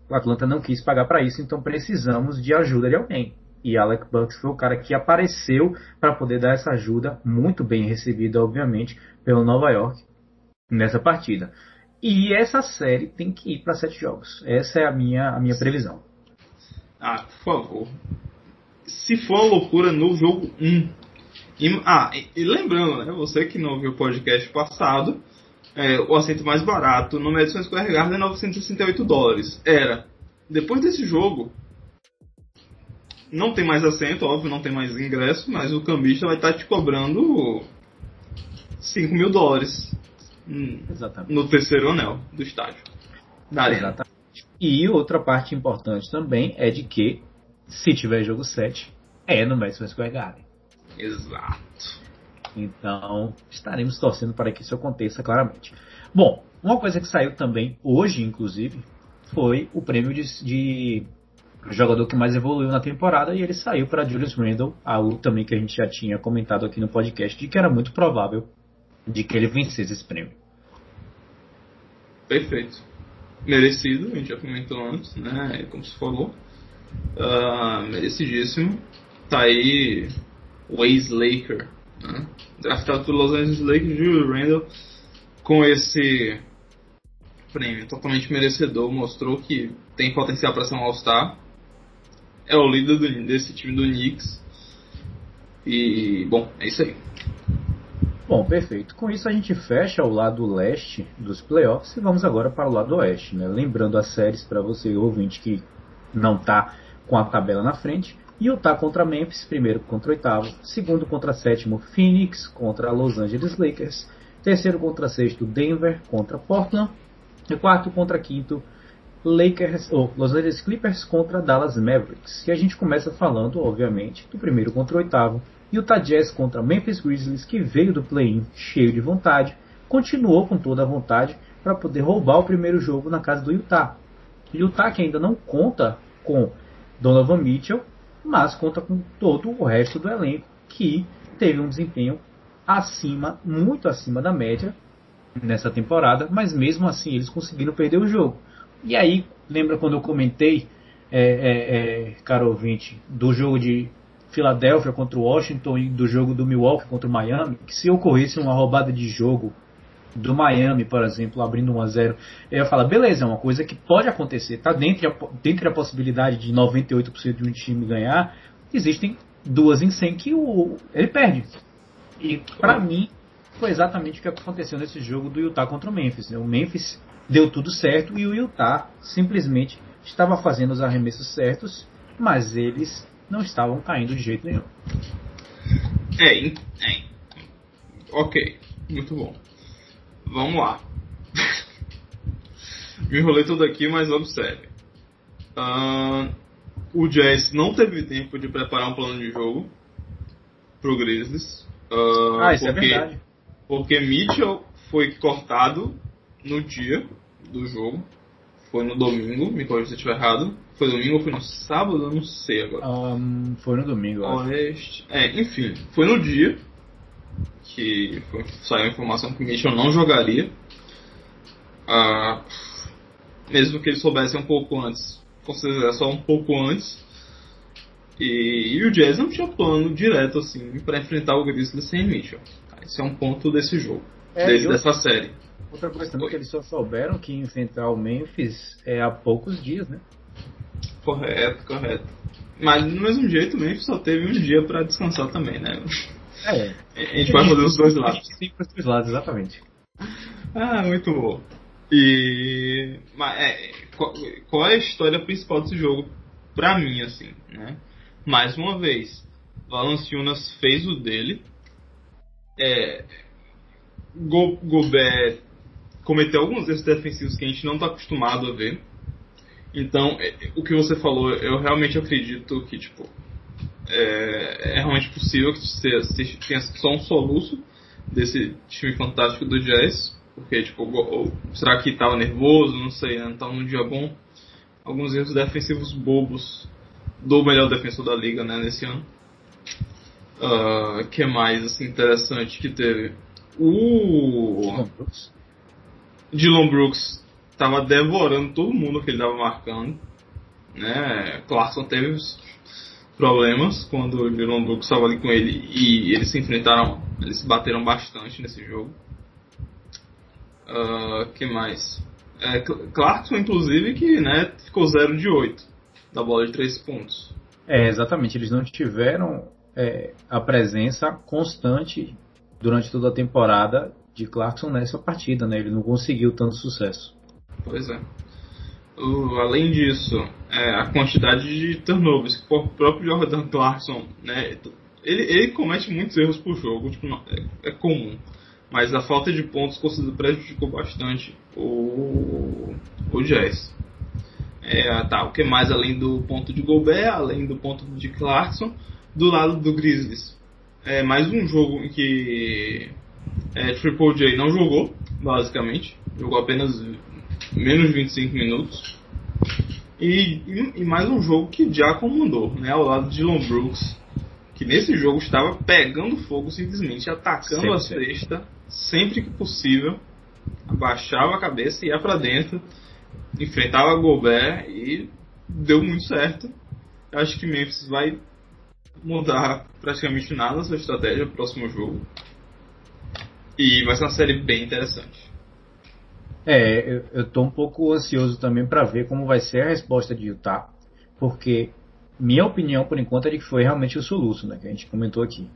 O Atlanta não quis pagar para isso, então precisamos de ajuda de alguém. E Alec Bucks foi o cara que apareceu para poder dar essa ajuda, muito bem recebida, obviamente, pelo Nova York nessa partida. E essa série tem que ir para sete jogos. Essa é a minha, a minha previsão. Ah, por favor se for loucura no jogo 1. E, ah, e, e, lembrando, né, você que não viu o podcast passado, é, o assento mais barato no Madison Square Garden é 968 dólares. Era, depois desse jogo, não tem mais assento, óbvio, não tem mais ingresso, mas o cambista vai estar te cobrando 5 mil dólares Exatamente. no terceiro anel do estádio. Da Exatamente. E outra parte importante também é de que, se tiver jogo 7, é no Madison Square Garden. Exato. Então, estaremos torcendo para que isso aconteça claramente. Bom, uma coisa que saiu também hoje, inclusive, foi o prêmio de, de jogador que mais evoluiu na temporada e ele saiu para Julius Randle, algo também que a gente já tinha comentado aqui no podcast, de que era muito provável de que ele vencesse esse prêmio. Perfeito. Merecido, a gente já comentou antes, né? Como se falou. Uh, merecidíssimo. Tá aí o ex-Laker, né? draftado pelo Los Angeles Lakers, Julius Randle, com esse prêmio totalmente merecedor, mostrou que tem potencial para ser um All-Star é o líder do, desse time do Knicks. E, bom, é isso aí. Bom, perfeito. Com isso a gente fecha o lado leste dos playoffs e vamos agora para o lado oeste. Né? Lembrando as séries para você ouvinte que não está com a tabela na frente. Utah contra Memphis, primeiro contra oitavo. Segundo contra sétimo, Phoenix contra Los Angeles Lakers. Terceiro contra sexto, Denver contra Portland. E quarto contra quinto, Lakers, ou Los Angeles Clippers contra Dallas Mavericks. E a gente começa falando, obviamente, do primeiro contra oitavo. Utah Jazz contra Memphis Grizzlies, que veio do play-in cheio de vontade, continuou com toda a vontade para poder roubar o primeiro jogo na casa do Utah. Utah que ainda não conta com Donovan Mitchell, mas conta com todo o resto do elenco que teve um desempenho acima, muito acima da média nessa temporada, mas mesmo assim eles conseguiram perder o jogo. E aí, lembra quando eu comentei, é, é, é, caro ouvinte, do jogo de Filadélfia contra o Washington e do jogo do Milwaukee contra o Miami, que se ocorresse uma roubada de jogo do Miami, por exemplo, abrindo 1 a 0 eu falar, beleza, é uma coisa que pode acontecer, tá dentro, dentro da possibilidade de 98% de um time ganhar, existem duas em 100 que o, ele perde. E para mim, foi exatamente o que aconteceu nesse jogo do Utah contra o Memphis. Né? O Memphis deu tudo certo e o Utah simplesmente estava fazendo os arremessos certos, mas eles não estavam caindo de jeito nenhum. É, é. ok, muito bom. Vamos lá. Me enrolei tudo aqui, mas observe. Uh, o Jazz não teve tempo de preparar um plano de jogo pro Grizzlies. Uh, ah, isso é porque, é verdade. Porque Mitchell foi cortado no dia do jogo. Foi no domingo, me corrija se eu estiver errado. Foi domingo ou foi no sábado? Eu não sei agora. Um, foi no domingo, Oeste. É, enfim, foi no dia que foi, saiu a informação que o Mitchell não jogaria. Ah, mesmo que ele soubesse um pouco antes, considera só um pouco antes. E, e, o Jazz não tinha plano direto assim para enfrentar o Grizzlies sem Mitchell. Esse é um ponto desse jogo, é, desse, eu... dessa série. Outra coisa também que eles só souberam que enfrentar o Memphis é há poucos dias, né? Correto, correto. Mas do mesmo jeito, o Memphis só teve um dia para descansar também, né? É. A gente vai fazer os dois lados. Sim, os dois lados, exatamente. Ah, muito bom. E. Mas, é, qual, qual, é a história principal desse jogo? Pra mim, assim, né? Mais uma vez, Valanciunas fez o dele. É, Go, Gobert cometeu alguns erros defensivos que a gente não está acostumado a ver. Então, é, o que você falou, eu realmente acredito que, tipo, é realmente possível que você tenha só um soluço desse time fantástico do Jazz. Porque, tipo, será que estava nervoso? Não sei, né? não estava num dia bom. Alguns erros defensivos bobos do melhor defensor da liga, né, nesse ano. Uh, que mais, assim, interessante que teve? O... Dylan Brooks estava devorando todo mundo que ele estava marcando. Né? Clarkson teve problemas quando o Dylan Brooks estava ali com ele e eles se enfrentaram, eles se bateram bastante nesse jogo. Uh, que mais? É, Clarkson, inclusive, que né, ficou 0 de 8 da bola de 3 pontos. É, exatamente. Eles não tiveram é, a presença constante durante toda a temporada de Clarkson nessa partida, né? Ele não conseguiu tanto sucesso. Pois é. Além disso, é, a quantidade de turnovers que o próprio Jordan Clarkson, né, ele, ele comete muitos erros por jogo, tipo, é, é, comum. Mas a falta de pontos prejudicou bastante o, o Jazz. É, tá, o que mais além do ponto de Gobert, além do ponto de Clarkson, do lado do Grizzlies. É mais um jogo em que é, Triple J não jogou, basicamente. Jogou apenas menos de 25 minutos. E, e, e, mais um jogo que já comandou, né, ao lado de Dylan Brooks, que nesse jogo estava pegando fogo simplesmente, atacando sempre, a cesta sempre que possível, abaixava a cabeça e ia para dentro, enfrentava Gobert e deu muito certo. Eu acho que Memphis vai mudar praticamente nada na sua estratégia no próximo jogo. E vai ser uma série bem interessante. É, eu, tô um pouco ansioso também para ver como vai ser a resposta de Utah, porque minha opinião por enquanto é de que foi realmente o soluço, né, que a gente comentou aqui.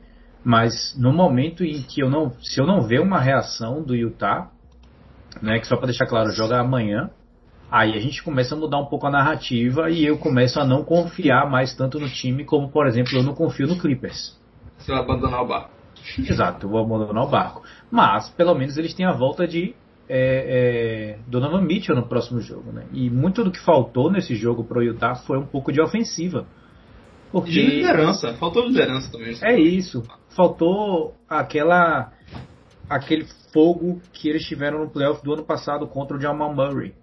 Mas no momento em que eu não, se eu não ver uma reação do Utah, né, que só para deixar claro, joga amanhã, aí a gente começa a mudar um pouco a narrativa e eu começo a não confiar mais tanto no time como, por exemplo, eu não confio no Clippers. Você vai abandonar o barco. Exato, eu vou abandonar o barco. Mas, pelo menos, eles têm a volta de é, é, Donovan Mitchell no próximo jogo. Né? E muito do que faltou nesse jogo para o Utah foi um pouco de ofensiva. Porque... De liderança, faltou liderança também. É isso, faltou aquela aquele fogo que eles tiveram no playoff do ano passado contra o Jamal Murray.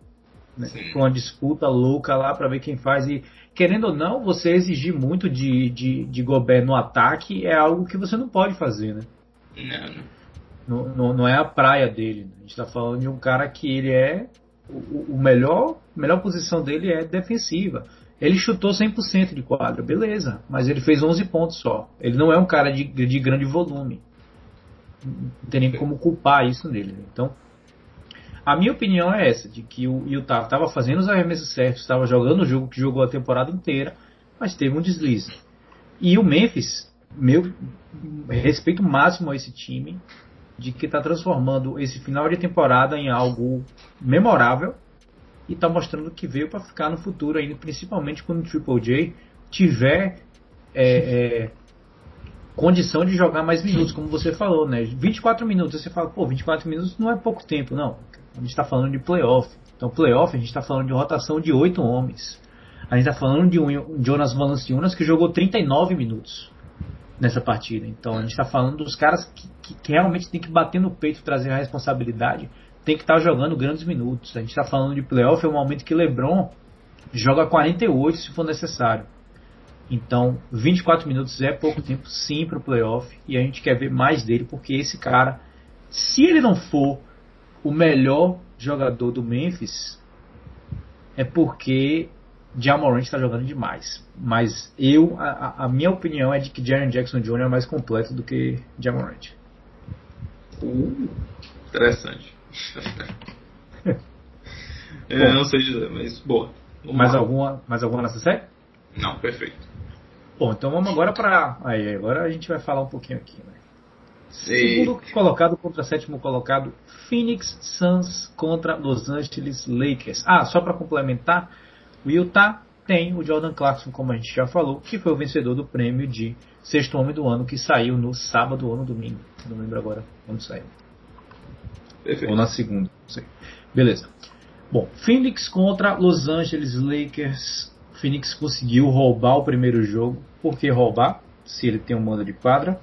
Né? Com uma disputa louca lá para ver quem faz. E querendo ou não, você exigir muito de, de, de Gobert no ataque é algo que você não pode fazer, né? Não, não. Não, não, não, é a praia dele. A gente está falando de um cara que ele é. O, o melhor melhor posição dele é defensiva. Ele chutou 100% de quadra, beleza, mas ele fez 11 pontos só. Ele não é um cara de, de grande volume. Não tem nem como culpar isso nele. Né? Então, a minha opinião é essa: de que o Utah estava fazendo os arremessos certos, estava jogando o jogo que jogou a temporada inteira, mas teve um deslize. E o Memphis, meu respeito máximo a esse time, de que está transformando esse final de temporada em algo memorável e está mostrando que veio para ficar no futuro ainda, principalmente quando o Triple J tiver é, é, condição de jogar mais minutos, como você falou, né? 24 minutos, você fala, pô, 24 minutos não é pouco tempo, não. A gente está falando de playoff. Então, playoff, a gente está falando de rotação de 8 homens. A gente está falando de um Jonas Valanciunas que jogou 39 minutos nessa partida. Então a gente está falando dos caras que, que, que, realmente tem que bater no peito, trazer a responsabilidade, tem que estar tá jogando grandes minutos. A gente está falando de playoff, é o momento que LeBron joga 48 se for necessário. Então 24 minutos é pouco tempo sim para o playoff e a gente quer ver mais dele porque esse cara, se ele não for o melhor jogador do Memphis, é porque Jamorant está jogando demais. Mas eu, a, a, minha opinião é de que Jaren Jackson Jr. é mais completo do que Jamorant. Uh, interessante. eu não sei dizer, mas boa. mais alguma, mais alguma nessa série? Não, perfeito. Bom, então vamos agora para. Aí, agora a gente vai falar um pouquinho aqui, né? Segundo colocado contra sétimo colocado, Phoenix Suns contra Los Angeles Lakers. Ah, só para complementar, o Utah tem o Jordan Clarkson, como a gente já falou, que foi o vencedor do prêmio de sexto homem do ano, que saiu no sábado ou no domingo. Não lembro agora quando saiu. Perfeito. Ou na segunda, não sei. Beleza. Bom, Phoenix contra Los Angeles Lakers. Phoenix conseguiu roubar o primeiro jogo. Por que roubar? Se ele tem um mando de quadra.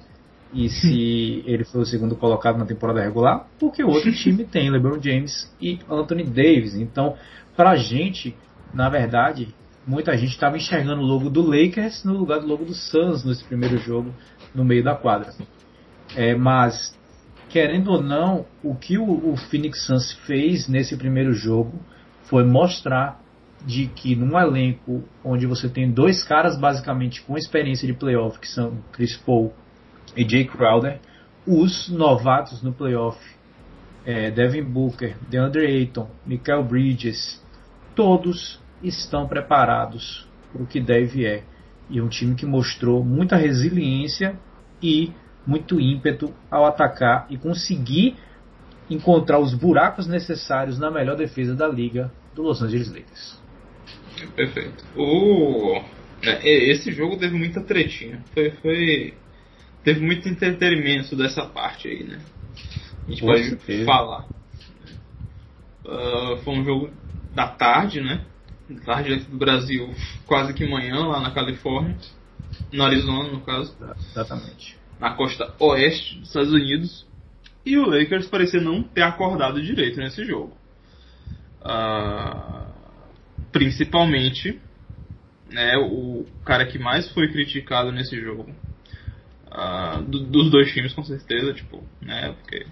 E se ele foi o segundo colocado na temporada regular. Porque o outro time tem LeBron James e Anthony Davis. Então, pra gente, na verdade, muita gente estava enxergando o logo do Lakers no lugar do logo do Suns nesse primeiro jogo no meio da quadra. É, mas, querendo ou não, o que o, o Phoenix Suns fez nesse primeiro jogo foi mostrar de que num elenco onde você tem dois caras basicamente com experiência de playoff, que são Chris Paul e Jay Crowder, os novatos no playoff, é, Devin Booker, DeAndre Ayton, Michael Bridges, todos estão preparados para o que deve é. E um time que mostrou muita resiliência e muito ímpeto ao atacar e conseguir encontrar os buracos necessários na melhor defesa da liga do Los Angeles Lakers. Perfeito. O... É, esse jogo teve muita tretinha. Foi, foi... Teve muito entretenimento dessa parte aí, né? A gente pode falar. Uh, foi um jogo da tarde, né? Tarde aqui do Brasil, quase que manhã, lá na Califórnia. No Arizona, no caso. Exatamente. Na costa oeste dos Estados Unidos. E o Lakers parecia não ter acordado direito nesse jogo. Uh, principalmente, né, o cara que mais foi criticado nesse jogo. Uh, do, dos dois times, com certeza, tipo, né, porque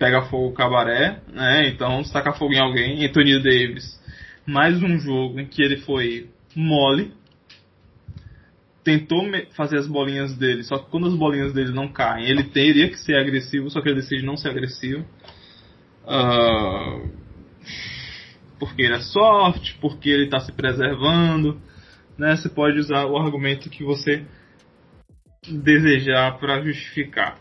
pega fogo o cabaré, né? Então se taca fogo em alguém, Anthony Davis. Mais um jogo em que ele foi mole. Tentou fazer as bolinhas dele, só que quando as bolinhas dele não caem, ele teria que ser agressivo, só que ele decide não ser agressivo. Uh, porque ele é soft, porque ele está se preservando. Né? Você pode usar o argumento que você desejar para justificar.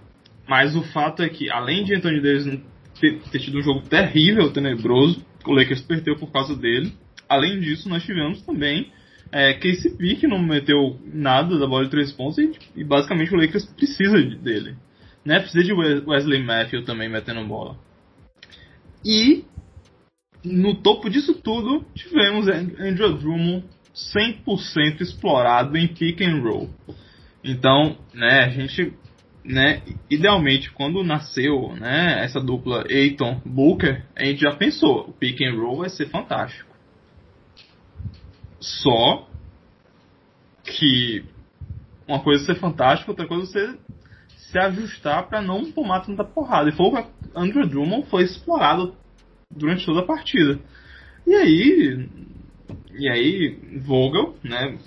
Mas o fato é que, além de Anthony Davis ter, ter tido um jogo terrível, tenebroso, o Lakers perdeu por causa dele. Além disso, nós tivemos também é, KCP que não meteu nada da bola de três pontos e, e basicamente o Lakers precisa dele. Né? Precisa de Wesley Matthews também metendo bola. E no topo disso tudo, tivemos Andrew Drummond 100% explorado em pick and roll. Então, né, a gente né, idealmente quando nasceu, né, essa dupla Aiton Booker, a gente já pensou, o pick and roll vai ser fantástico. Só que uma coisa é ser fantástico, outra coisa é você se ajustar para não tomar tanta porrada. E foi o que Andrew Drummond foi explorado durante toda a partida. E aí, e aí Vogel, né,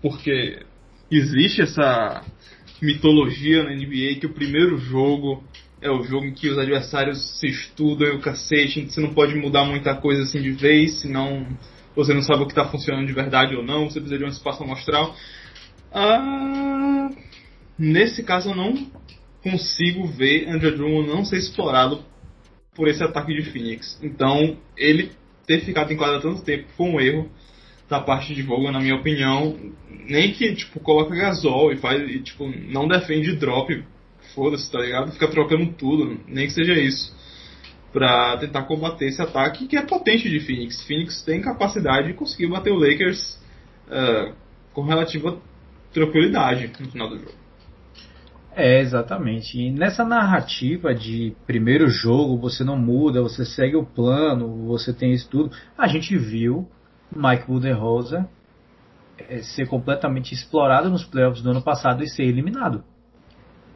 porque existe essa mitologia na NBA que o primeiro jogo é o jogo em que os adversários se estudam e o cacete, você não pode mudar muita coisa assim de vez, senão você não sabe o que está funcionando de verdade ou não, você precisa de um espaço amostral. Ah, nesse caso eu não consigo ver Andrew Drummond não ser explorado por esse ataque de Phoenix. Então, ele ter ficado em quadra tanto tempo foi um erro da parte de Vogel, na minha opinião. Nem que, tipo, coloca gasol e faz, e, tipo, não defende drop, foda-se, tá ligado? Fica trocando tudo, nem que seja isso. Pra tentar combater esse ataque que é potente de Phoenix. Phoenix tem capacidade de conseguir bater o Lakers uh, com relativa tranquilidade no final do jogo. É, exatamente. E nessa narrativa de primeiro jogo, você não muda, você segue o plano, você tem isso tudo, a gente viu Mike Budenholzer é, ser completamente explorado nos playoffs do ano passado e ser eliminado.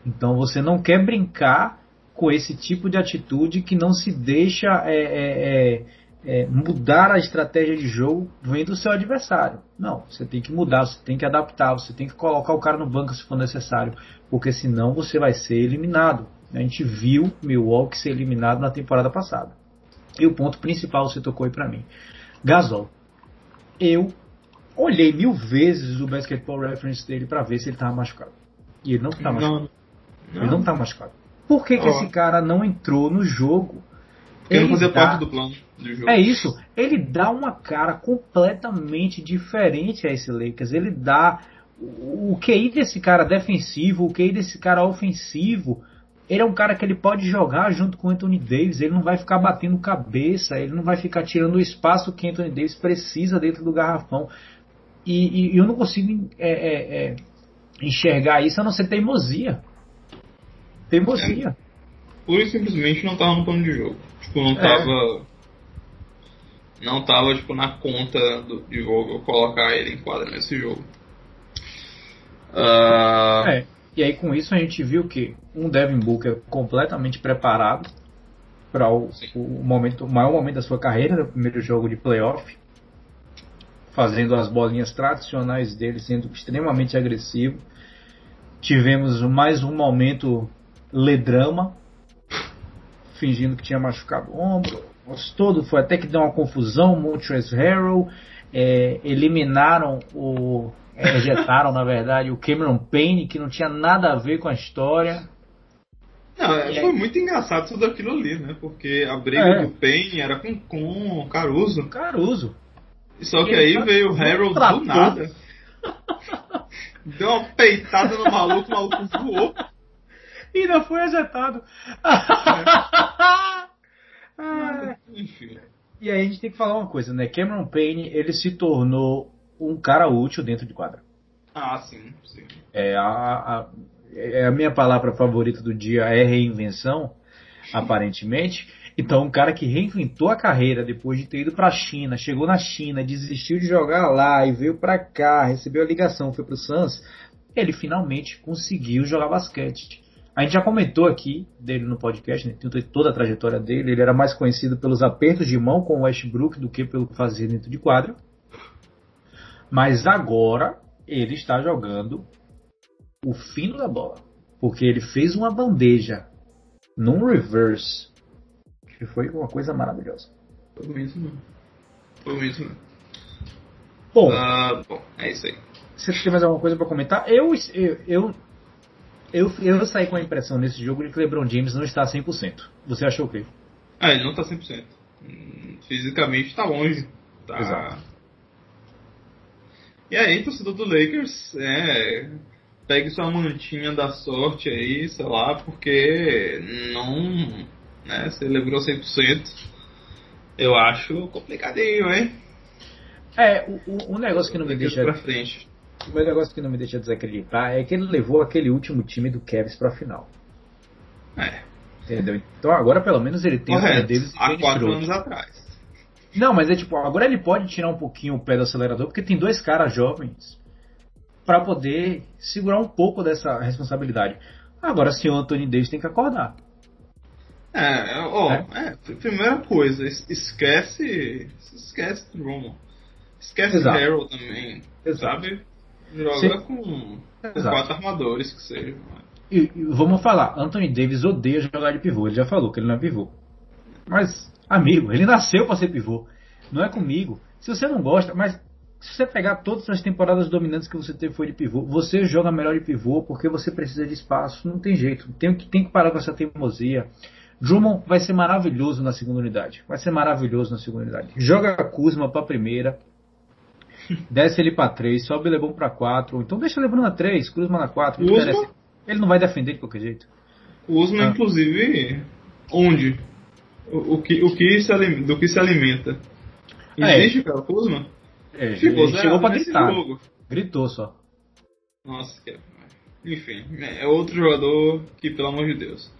Então você não quer brincar com esse tipo de atitude que não se deixa é, é, é, é mudar a estratégia de jogo vendo o seu adversário. Não, você tem que mudar, você tem que adaptar, você tem que colocar o cara no banco se for necessário, porque senão você vai ser eliminado. A gente viu Milwaukee ser eliminado na temporada passada. E o ponto principal você tocou aí para mim. Gasol eu olhei mil vezes o Basketball Reference dele para ver se ele tava machucado. E ele não tá machucado. Não. Ele não tá machucado. Por que, que esse cara não entrou no jogo? Porque ele não fazia dá... parte do plano do jogo. É isso. Ele dá uma cara completamente diferente a esse Lakers. Ele dá o QI desse cara defensivo, o QI desse cara ofensivo ele é um cara que ele pode jogar junto com o Anthony Davis, ele não vai ficar batendo cabeça, ele não vai ficar tirando o espaço que Anthony Davis precisa dentro do garrafão. E, e eu não consigo é, é, é, enxergar isso a não ser teimosia. Teimosia. É. Pura e simplesmente não estava no plano de jogo. Tipo, não estava. É. Não estava tipo, na conta do, de jogo colocar ele em quadra nesse jogo. Uh... É. E aí com isso a gente viu que um Devin Booker completamente preparado para o, o, momento, o maior momento da sua carreira, no primeiro jogo de playoff, fazendo as bolinhas tradicionais dele, sendo extremamente agressivo. Tivemos mais um momento ledrama, fingindo que tinha machucado o ombro. Todo foi até que deu uma confusão. Montrezl Harrell é, eliminaram o ejetaram, na verdade, o Cameron Payne, que não tinha nada a ver com a história. Não, é, foi muito engraçado tudo aquilo ali, né? Porque a briga é. do Payne era com, com Caruso. Caruso. Só que aí veio o Harold do nada. Deu uma peitada no maluco, o maluco voou. E ainda foi ajetado. É. Enfim. E aí a gente tem que falar uma coisa, né? Cameron Payne, ele se tornou um cara útil dentro de quadra. Ah, sim, sim. É a, a, é a minha palavra favorita do dia é reinvenção, aparentemente. Então, um cara que reinventou a carreira depois de ter ido para a China, chegou na China, desistiu de jogar lá e veio para cá, recebeu a ligação, foi pro Suns, ele finalmente conseguiu jogar basquete. A gente já comentou aqui dele no podcast, né? toda a trajetória dele. Ele era mais conhecido pelos apertos de mão com o Westbrook do que pelo que fazia dentro de quadra. Mas agora ele está jogando o fino da bola. Porque ele fez uma bandeja num reverse. Que foi uma coisa maravilhosa. Foi mesmo. Foi mesmo. Bom, Ah, bom, é isso aí. você tem mais alguma coisa para comentar? Eu, eu, eu, eu, eu saí com a impressão nesse jogo de que LeBron James não está 100%. Você achou o quê? Ah, ele não tá 100%. Hum, Fisicamente tá longe. Tá. Exato. E aí, torcedor do Lakers, é. Pegue sua mantinha da sorte aí, sei lá, porque não. Né, você lembrou 100%. Eu acho complicadinho, hein? É, o, negócio que não me deixa pra frente. O negócio que não me deixa desacreditar é que ele levou aquele último time do Cavs pra final. É. Entendeu? Então agora pelo menos ele tem o deles Há quatro anos atrás. Não, mas é tipo, agora ele pode tirar um pouquinho o pé do acelerador porque tem dois caras jovens pra poder segurar um pouco dessa responsabilidade. Agora sim o Anthony Davis tem que acordar. É, ó, é, pr- primeira coisa, es- esquece. Esquece Drummond. Esquece Exato. Harold também. Exato. Sabe? Joga com, quatro armadores que seja. E, e vamos falar, Anthony Davis odeia jogar de pivô, ele já falou que ele não é pivô. Mas, amigo, ele nasceu pra ser pivô. Não é comigo. Se você não gosta, mas se você pegar todas as temporadas dominantes que você teve foi de pivô, você joga melhor de pivô porque você precisa de espaço. Não tem jeito. Tem que, tem que parar com essa teimosia. Drummond vai ser maravilhoso na segunda unidade. Vai ser maravilhoso na segunda unidade. Joga Kuzma pra primeira. Desce ele pra três, sobe o Lebron pra quatro. Então deixa o Lebron na três, Kuzma na quatro. não Kuzma? interessa. Ele não vai defender de qualquer jeito. O Usman, Ah. inclusive, onde? O, o que, o que se alim- do que se alimenta? É. Existe, cara, o Usman? É, ele Ficou chegou zero pra gritar. jogo. Gritou só. Nossa, que... Enfim, é outro jogador que, pelo amor de Deus.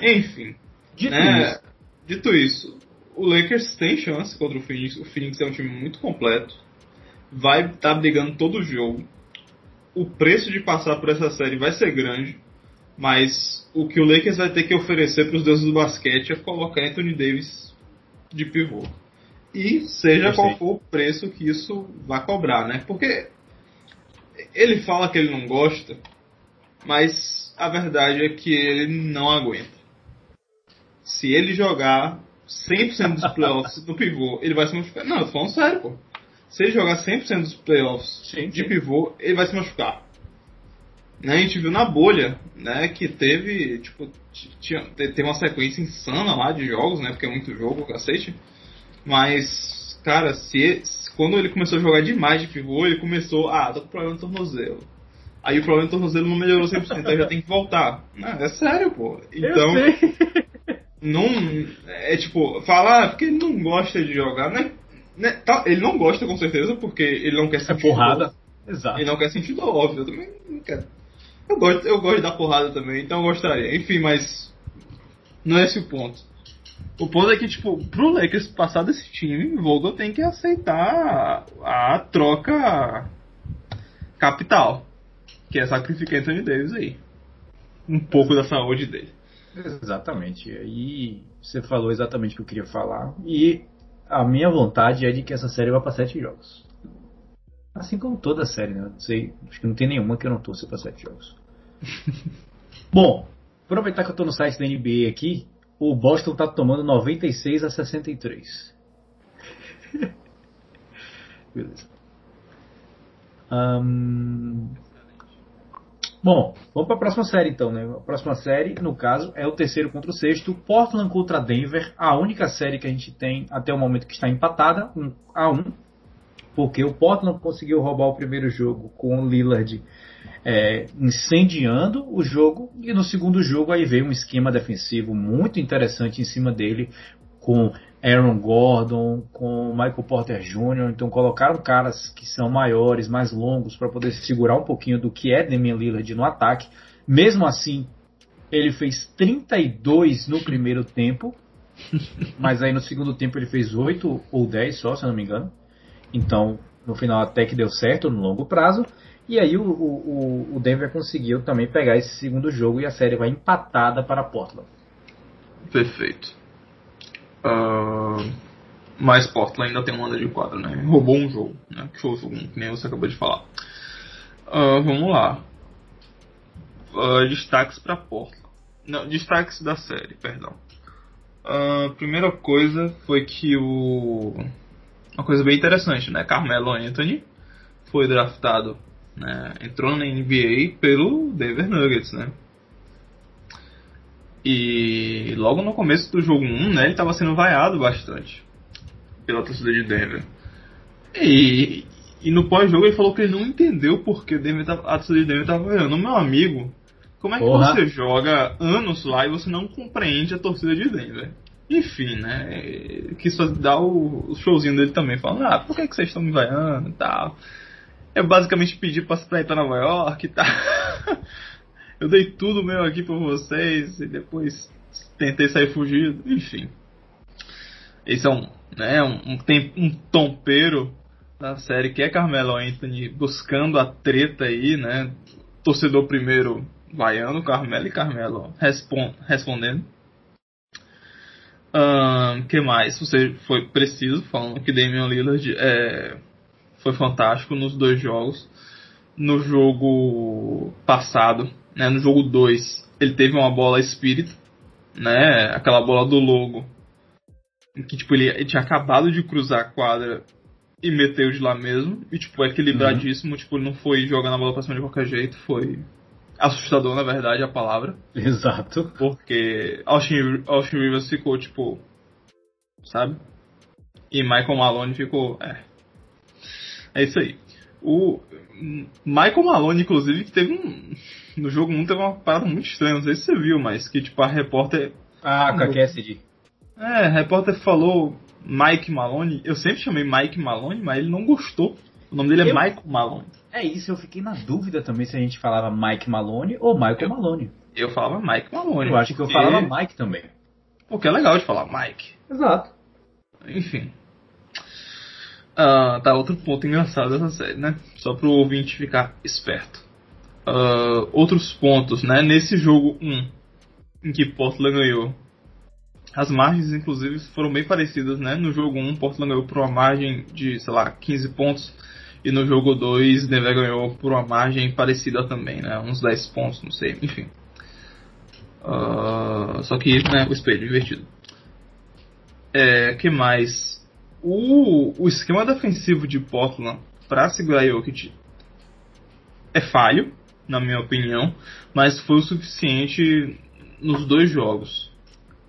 Enfim, Dito né, isso, dito isso, o Lakers tem chance contra o Phoenix. O Phoenix é um time muito completo. Vai estar brigando todo o jogo. O preço de passar por essa série vai ser grande. Mas o que o Lakers vai ter que oferecer para os deuses do basquete é colocar Anthony Davis de pivô. E seja qual for o preço que isso vai cobrar, né? Porque ele fala que ele não gosta, mas a verdade é que ele não aguenta. Se ele jogar 100% dos playoffs do pivô, ele vai se machucar. Não, eu tô falando sério, pô. Se ele jogar 100% dos playoffs Sim, de sim. pivô, ele vai se machucar. Né, a gente viu na bolha, né, que teve, tipo, tinha, te- teve uma sequência insana lá de jogos, né, porque é muito jogo, cacete. Mas, cara, se, se- quando ele começou a jogar demais de pivô, ele começou, ah, tô com problema no tornozelo. Aí o problema do tornozelo não melhorou 100%, aí já tem que voltar. Não, é sério, pô. Então, não. É tipo, falar ah, porque ele não gosta de jogar, né? né tá, ele não gosta com certeza, porque ele não quer É sentir porrada. Exato. Ele não quer sentir dor, óbvio. Eu também não quero. Eu gosto, eu gosto dar porrada também, então eu gostaria. Enfim, mas. Não é esse o ponto. O ponto é que, tipo, pro Lakers passar desse time, Vogel tem que aceitar a, a troca capital. Que é sacrificar Anthony Davis aí. Um pouco da saúde dele. Exatamente. E você falou exatamente o que eu queria falar. E a minha vontade é de que essa série vá para sete jogos. Assim como toda série, né? Não sei, acho que não tem nenhuma que eu não torça para sete jogos. Bom, aproveitar que eu tô no site da NBA aqui, o Boston tá tomando 96 a 63. Beleza. Ahn, Bom, vamos para a próxima série então, né? A próxima série, no caso, é o terceiro contra o sexto, Portland contra Denver, a única série que a gente tem até o momento que está empatada, um a um. porque o Portland conseguiu roubar o primeiro jogo com o Lillard é, incendiando o jogo e no segundo jogo aí veio um esquema defensivo muito interessante em cima dele com Aaron Gordon, com Michael Porter Jr. Então colocaram caras que são maiores, mais longos para poder segurar um pouquinho do que é Damian Lillard no ataque. Mesmo assim, ele fez 32 no primeiro tempo, mas aí no segundo tempo ele fez 8 ou 10 só, se eu não me engano. Então, no final até que deu certo no longo prazo. E aí o, o, o Denver conseguiu também pegar esse segundo jogo e a série vai empatada para Portland. Perfeito. Uh, mas Portland ainda tem um ano de quadro, né? Roubou um jogo, né? Que foi o jogo que nem você acabou de falar. Uh, vamos lá. Uh, destaques para Portland. Não, destaques da série, perdão. A primeira coisa foi que o. Uma coisa bem interessante, né? Carmelo Anthony foi draftado, né? entrou na NBA pelo Denver Nuggets, né? E logo no começo do jogo 1, né, ele estava sendo vaiado bastante pela torcida de Denver. E, e no pós-jogo ele falou que ele não entendeu porque Denver a torcida de Denver estava vaiando. Meu amigo, como é que Porra. você joga anos lá e você não compreende a torcida de Denver? Enfim, né? Que só dá o, o showzinho dele também, falando, ah, por que, que vocês estão me vaiando e tal? Eu basicamente pedi pra, pra ir pra Nova York e tal. eu dei tudo meu aqui pra vocês e depois tentei sair fugido, enfim. Esse é um, né, um, um, tem, um tompeiro da série que é Carmelo Anthony buscando a treta aí, né? Torcedor primeiro vaiando Carmelo e Carmelo respond, respondendo. Um, que mais? Você foi preciso falando que Damian Lillard é, foi fantástico nos dois jogos. No jogo passado, né, no jogo 2, ele teve uma bola espírito, né, aquela bola do logo, que tipo ele, ele, tinha acabado de cruzar a quadra e meteu de lá mesmo, e tipo é equilibradíssimo, uhum. tipo ele não foi jogando a bola pra cima de qualquer jeito, foi assustador, na verdade, a palavra. Exato. Porque Austin, Austin Rivers ficou, tipo. Sabe? E Michael Malone ficou. É. É isso aí. O Michael Malone, inclusive, teve um. No jogo 1 teve uma parada muito estranha, não sei se você viu, mas que tipo a repórter. Ah, com a Cassidy. É, a repórter falou Mike Malone. Eu sempre chamei Mike Malone, mas ele não gostou. O nome dele é eu... Michael Malone. É isso, eu fiquei na dúvida também se a gente falava Mike Malone ou Michael eu, Malone. Eu falava Mike Malone. Eu acho que eu falava Mike também. Porque é legal de falar Mike. Exato. Enfim. Uh, tá, outro ponto engraçado dessa série, né? Só pro ouvinte ficar esperto. Uh, outros pontos, né? Nesse jogo 1, em que Portland ganhou. As margens, inclusive, foram bem parecidas, né? No jogo 1, Portland ganhou por uma margem de, sei lá, 15 pontos. E no jogo 2, Denver ganhou por uma margem parecida também, né? Uns 10 pontos, não sei, enfim. Uh, só que, né, o espelho invertido. É, que mais? O, o esquema defensivo de Portland para segurar Jokic é falho, na minha opinião, mas foi o suficiente nos dois jogos.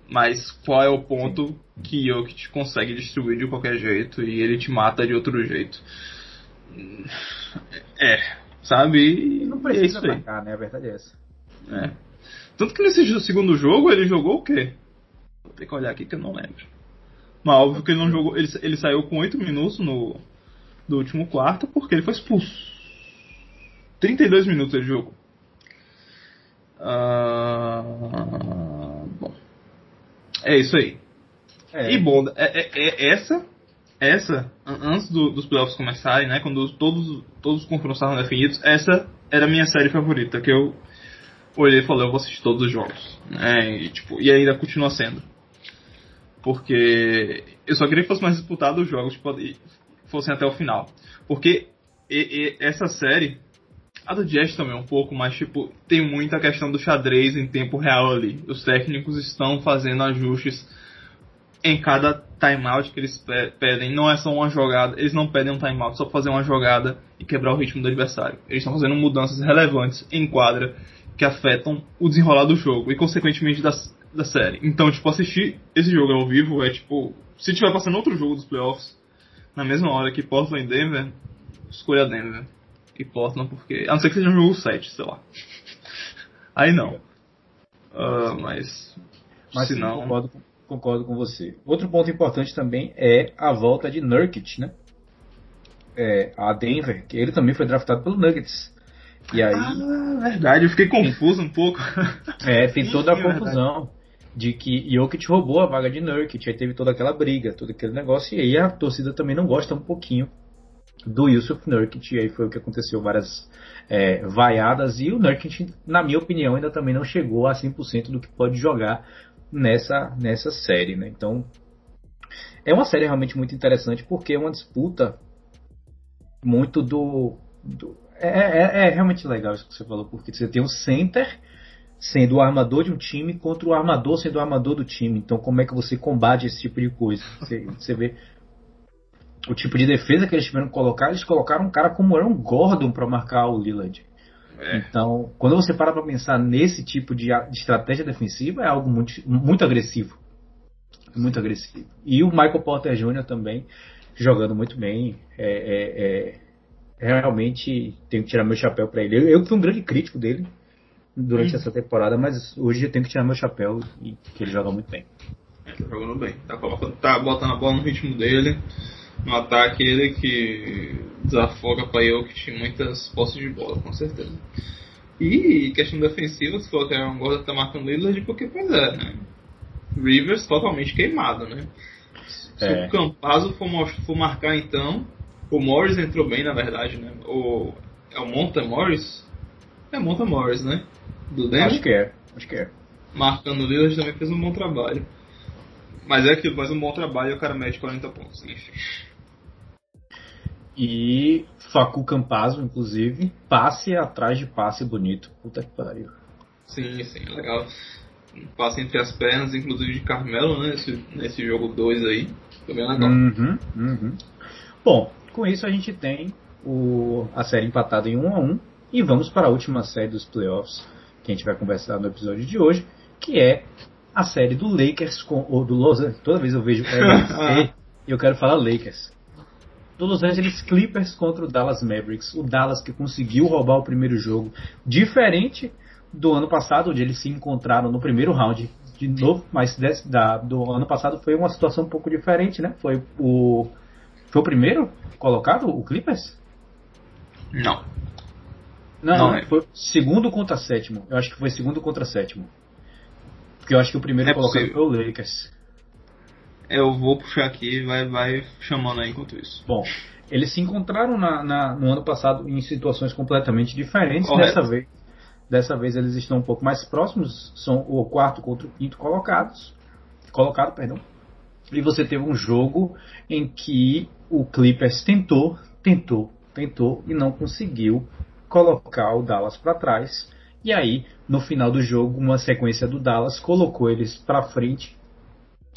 Mas qual é o ponto que Jokic consegue distribuir de qualquer jeito e ele te mata de outro jeito? É, sabe? não precisa é atacar, né? A verdade é essa. É. Tanto que nesse segundo jogo ele jogou o quê? Vou ter que olhar aqui que eu não lembro. Mas óbvio que ele não jogou. Ele, ele saiu com 8 minutos no, no último quarto porque ele foi expulso. 32 minutos ele jogou. Ah, bom. É isso aí. É. E bom, é, é, é essa essa, antes do, dos playoffs começarem, né, quando todos, todos os confrontos estavam definidos, essa era a minha série favorita, que eu olhei e falei, eu vou assistir todos os jogos. Né, e, tipo, e ainda continua sendo. Porque eu só queria que fosse mais disputado os jogos, tipo, fossem até o final. Porque e, e, essa série, a do Jazz também um pouco, mas tipo, tem muita questão do xadrez em tempo real ali. Os técnicos estão fazendo ajustes em cada timeout que eles pedem. Não é só uma jogada, eles não pedem um timeout só para fazer uma jogada e quebrar o ritmo do adversário. Eles estão fazendo mudanças relevantes em quadra que afetam o desenrolar do jogo e, consequentemente, da, da série. Então, tipo, assistir esse jogo ao vivo é tipo. Se tiver passando outro jogo dos playoffs, na mesma hora que Portland e Denver, escolha Denver. E Portland porque. A não ser que seja um jogo 7, sei lá. Aí não. Uh, mas. Mas se não... concordo, concordo com você. Outro ponto importante também é a volta de Nurkic, né? É, a Denver, que ele também foi draftado pelo Nuggets. E aí. Ah, verdade, eu fiquei confuso um pouco. É, tem toda a é confusão de que Jokic roubou a vaga de Nurkic, aí teve toda aquela briga, todo aquele negócio, e aí a torcida também não gosta um pouquinho do Yusuf Nurkic, e aí foi o que aconteceu, várias é, vaiadas, e o Nurkic, na minha opinião, ainda também não chegou a 100% do que pode jogar nessa, nessa série, né? Então, é uma série realmente muito interessante, porque é uma disputa muito do... do é, é, é realmente legal isso que você falou, porque você tem um center sendo o armador de um time contra o armador sendo o armador do time. Então, como é que você combate esse tipo de coisa? Você, você vê o tipo de defesa que eles tiveram que colocar, eles colocaram um cara como Aaron Gordon para marcar o Lillard. É. Então, quando você para para pensar nesse tipo de, de, estratégia defensiva, é algo muito, muito agressivo. Muito agressivo. E o Michael Porter Jr. também jogando muito bem. É, é, é realmente tenho que tirar meu chapéu para ele. Eu, eu fui um grande crítico dele durante hum. essa temporada, mas hoje eu tenho que tirar meu chapéu e que ele joga muito bem. É, tá jogando bem, tá, colocando, tá botando a bola no ritmo dele, no ataque ele que desafoga para Jokic em muitas posses de bola, com certeza. E questão defensiva, se for que Aaron Gordon tá marcando Lillard, porque pois é, né? Rivers totalmente queimado, né? Se é. o Campazzo for, for marcar então, o Morris entrou bem na verdade, né? O, é o Monta Morris? É Monta Morris, né? Do Denver? Acho que é, acho que é. Marcando o Lillard também fez um bom trabalho. Mas é aquilo, faz um bom trabalho e o cara mete 40 pontos, enfim. E Facu Campazzo, inclusive, passe atrás de passe bonito. Puta que pariu. Sim, sim, legal. passe entre as pernas, inclusive de Carmelo, né? Nesse, nesse jogo 2 aí. Foi bem legal. Uhum, uhum. Bom, com isso a gente tem o, a série empatada em 1 um a 1 um, e vamos para a última série dos playoffs que a gente vai conversar no episódio de hoje, que é a série do Lakers com ou do Los Angeles. Toda vez eu vejo e eu quero falar Lakers. Do Los Angeles Clippers contra o Dallas Mavericks. O Dallas que conseguiu roubar o primeiro jogo, diferente do ano passado, onde eles se encontraram no primeiro round de novo, mas desse, da, do ano passado foi uma situação um pouco diferente, né? Foi o foi o primeiro colocado, o Clippers? Não. Não, não é. foi segundo contra sétimo. Eu acho que foi segundo contra sétimo. Porque eu acho que o primeiro é colocado foi o Lakers. Eu vou puxar aqui vai, vai chamando aí enquanto isso. Bom, eles se encontraram na, na, no ano passado em situações completamente diferentes. Correto. Dessa vez, dessa vez eles estão um pouco mais próximos. São o quarto contra o quinto colocados. Colocado, perdão. E você teve um jogo em que o Clippers tentou, tentou, tentou e não conseguiu colocar o Dallas para trás. E aí, no final do jogo, uma sequência do Dallas colocou eles para frente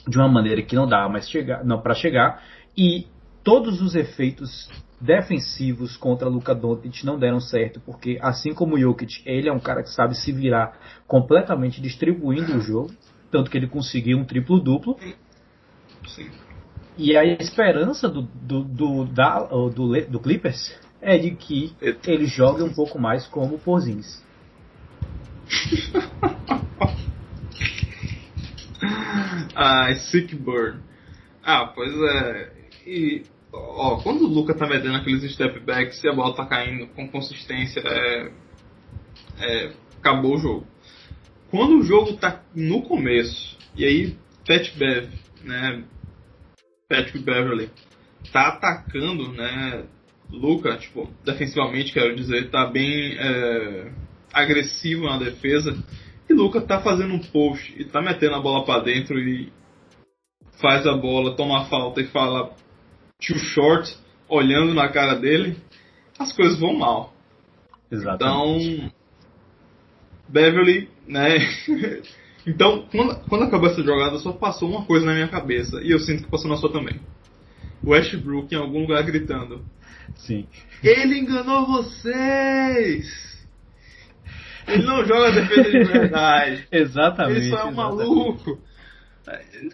de uma maneira que não dá mais chegar, não para chegar e todos os efeitos defensivos contra Luka Doncic não deram certo, porque assim como o Jokic, ele é um cara que sabe se virar completamente distribuindo o jogo, tanto que ele conseguiu um triplo duplo. E a esperança do, do, do, da, do, do Clippers é de que ele jogue um pouco mais como Porzingis. ah, Sick Bird. Ah, pois é. E, ó, quando o Luca tá metendo aqueles step backs e a bola tá caindo com consistência, é, é, acabou o jogo. Quando o jogo tá no começo, e aí Pat Bev, né, Patrick Beverly, tá atacando, né, Luca, tipo, defensivamente, quero dizer, tá bem é, agressivo na defesa. E Luca tá fazendo um post e tá metendo a bola para dentro e faz a bola, toma a falta e fala too short, olhando na cara dele, as coisas vão mal. Exatamente. Então, Beverly, né? então, quando, quando acabou essa jogada, só passou uma coisa na minha cabeça e eu sinto que passou na sua também. Westbrook em algum lugar gritando: Sim. Ele enganou vocês! Ele não joga defesa de verdade. exatamente. Ele só é um maluco.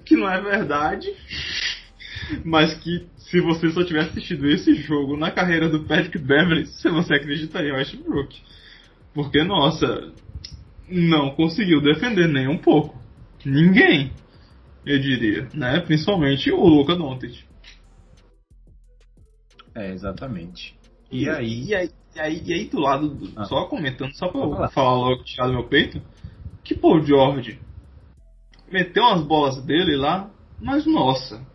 Que não é verdade. Mas que se você só tivesse assistido esse jogo na carreira do Patrick Beverly, se você acreditaria em Westbrook. Porque, nossa, não conseguiu defender nem um pouco. Ninguém, eu diria, né? Principalmente o Luca Doncic. É, exatamente. E, e aí? E aí, e aí, e aí do lado, do, ah. só comentando, só pra eu falar, falar logo, tirar do meu peito, que Paul George meteu umas bolas dele lá, mas nossa,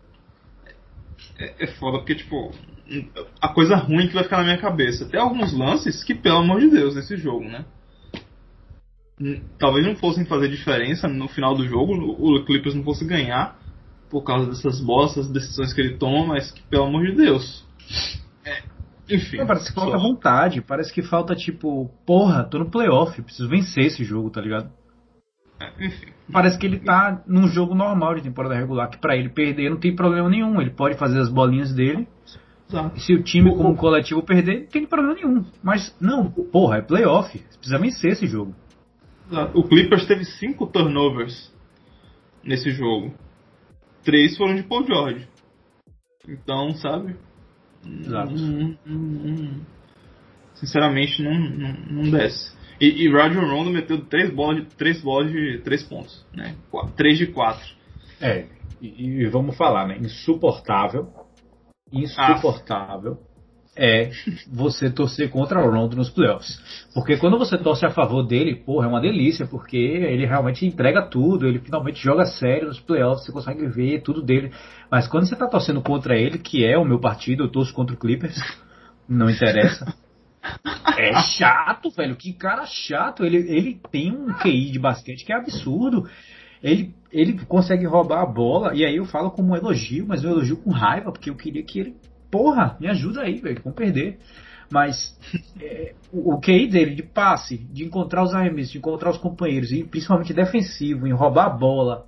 é, é foda porque, tipo, a coisa ruim que vai ficar na minha cabeça. Tem alguns lances que, pelo amor de Deus, nesse jogo, né? Talvez não fossem fazer diferença no final do jogo, o Clippers não fosse ganhar por causa dessas bolas, dessas decisões que ele toma, mas que, pelo amor de Deus. É, enfim. Não, parece que falta vontade, parece que falta tipo, porra, tô no playoff, preciso vencer esse jogo, tá ligado? É, enfim. Parece que ele tá num jogo normal de temporada regular, que para ele perder não tem problema nenhum. Ele pode fazer as bolinhas dele. Exato. Se o time como coletivo perder, não tem problema nenhum. Mas não, porra, é playoff. Precisa vencer esse jogo. Exato. O Clippers teve cinco turnovers nesse jogo. Três foram de Paul George. Então, sabe? Exato. Hum, hum, hum, sinceramente, não, não, não desce. E, e Roger Rondo meteu três bolas de três bolas de três pontos, né? Três de quatro. É, e, e vamos falar, né? Insuportável. Insuportável. É você torcer contra o Rondo nos playoffs. Porque quando você torce a favor dele, porra, é uma delícia, porque ele realmente entrega tudo, ele finalmente joga sério nos playoffs, você consegue ver tudo dele. Mas quando você tá torcendo contra ele, que é o meu partido, eu torço contra o Clippers, não interessa. É chato, velho. Que cara chato. Ele, ele tem um QI de basquete que é absurdo. Ele, ele consegue roubar a bola. E aí eu falo como um elogio, mas eu elogio com raiva, porque eu queria que ele. Porra, me ajuda aí, velho. Vamos perder. Mas é, o, o QI dele de passe, de encontrar os arremessos, de encontrar os companheiros, e principalmente defensivo, em roubar a bola,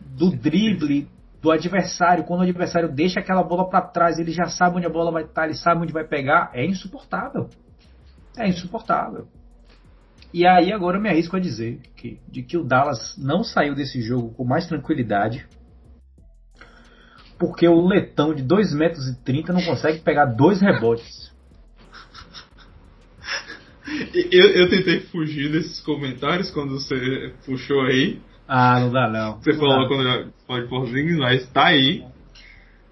do drible, do adversário, quando o adversário deixa aquela bola para trás, ele já sabe onde a bola vai estar, ele sabe onde vai pegar, é insuportável. É insuportável. E aí agora eu me arrisco a dizer que, de que o Dallas não saiu desse jogo com mais tranquilidade, porque o letão de 2 metros e 30 não consegue pegar dois rebotes. Eu, eu tentei fugir desses comentários quando você puxou aí, ah, não dá não. Você não falou dá. quando pode Porzingis, mas tá aí.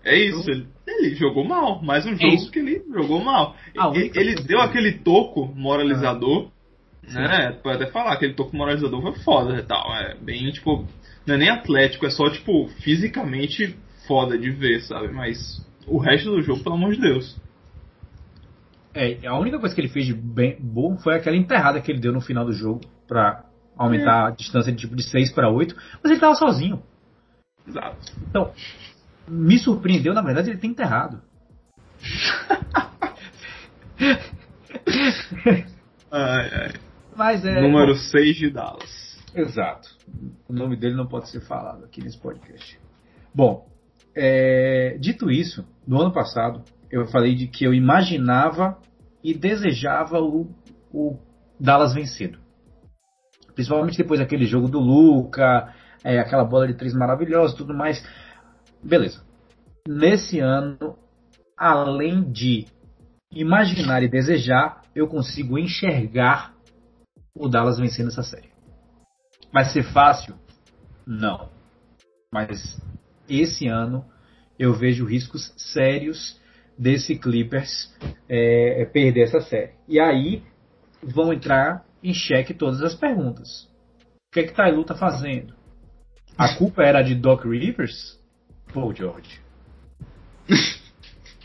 É isso, ele, ele jogou mal. Mais um jogo é que ele jogou mal. Ele, ele deu aquele toco moralizador, ah. né? Pode até falar, aquele toco moralizador foi foda e tal. É bem, tipo, não é nem atlético, é só, tipo, fisicamente foda de ver, sabe? Mas o resto do jogo, pelo amor de Deus. É, a única coisa que ele fez de bem bom foi aquela enterrada que ele deu no final do jogo pra aumentar é. a distância de tipo de 6 para 8, mas ele estava sozinho. Exato. Então, me surpreendeu, na verdade, ele ter enterrado. ai, ai. Mas é. Número 6 de Dallas. Exato. O nome dele não pode ser falado aqui nesse podcast. Bom, é, dito isso, no ano passado, eu falei de que eu imaginava e desejava o, o Dallas vencido. Principalmente depois daquele jogo do Luca, é, aquela bola de três maravilhosa tudo mais. Beleza. Nesse ano, além de imaginar e desejar, eu consigo enxergar o Dallas vencendo essa série. Vai ser fácil? Não. Mas esse ano eu vejo riscos sérios desse Clippers é, perder essa série. E aí vão entrar em xeque todas as perguntas. O que é que Tailu tá fazendo? A culpa era de Doc Rivers? Pô, George.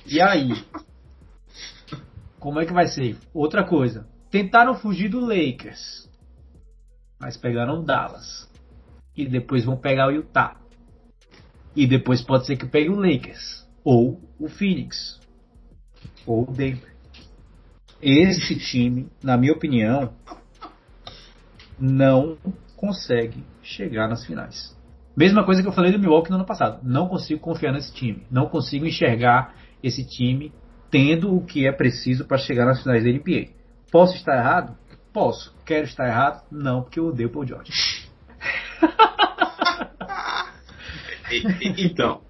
E aí? Como é que vai ser? Outra coisa. Tentaram fugir do Lakers. Mas pegaram Dallas. E depois vão pegar o Utah. E depois pode ser que pegue o Lakers. Ou o Phoenix. Ou o Denver. Esse time, na minha opinião, não consegue chegar nas finais. Mesma coisa que eu falei do Milwaukee no ano passado. Não consigo confiar nesse time. Não consigo enxergar esse time tendo o que é preciso para chegar nas finais da NBA. Posso estar errado? Posso. Quero estar errado? Não, porque eu odeio o Paul George. então,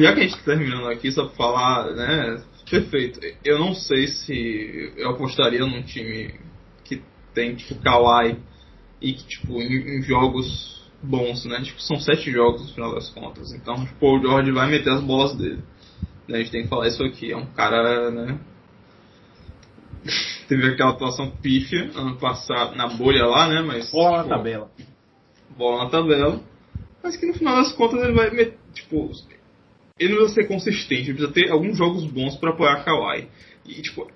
já que a gente tá terminando aqui, só pra falar, né? Perfeito. Eu não sei se eu apostaria num time que tem, tipo, Kawhi e que, tipo, em, em jogos bons, né? Tipo, são sete jogos no final das contas. Então, tipo, o George vai meter as bolas dele. A gente tem que falar isso aqui. É um cara, né? Teve aquela atuação pífia ano passado na bolha lá, né? Mas. Bola na tabela. Bola na tabela. Mas que no final das contas ele vai. Tipo, ele vai ser consistente, ele precisa ter alguns jogos bons para apoiar Kawhi. E, tipo,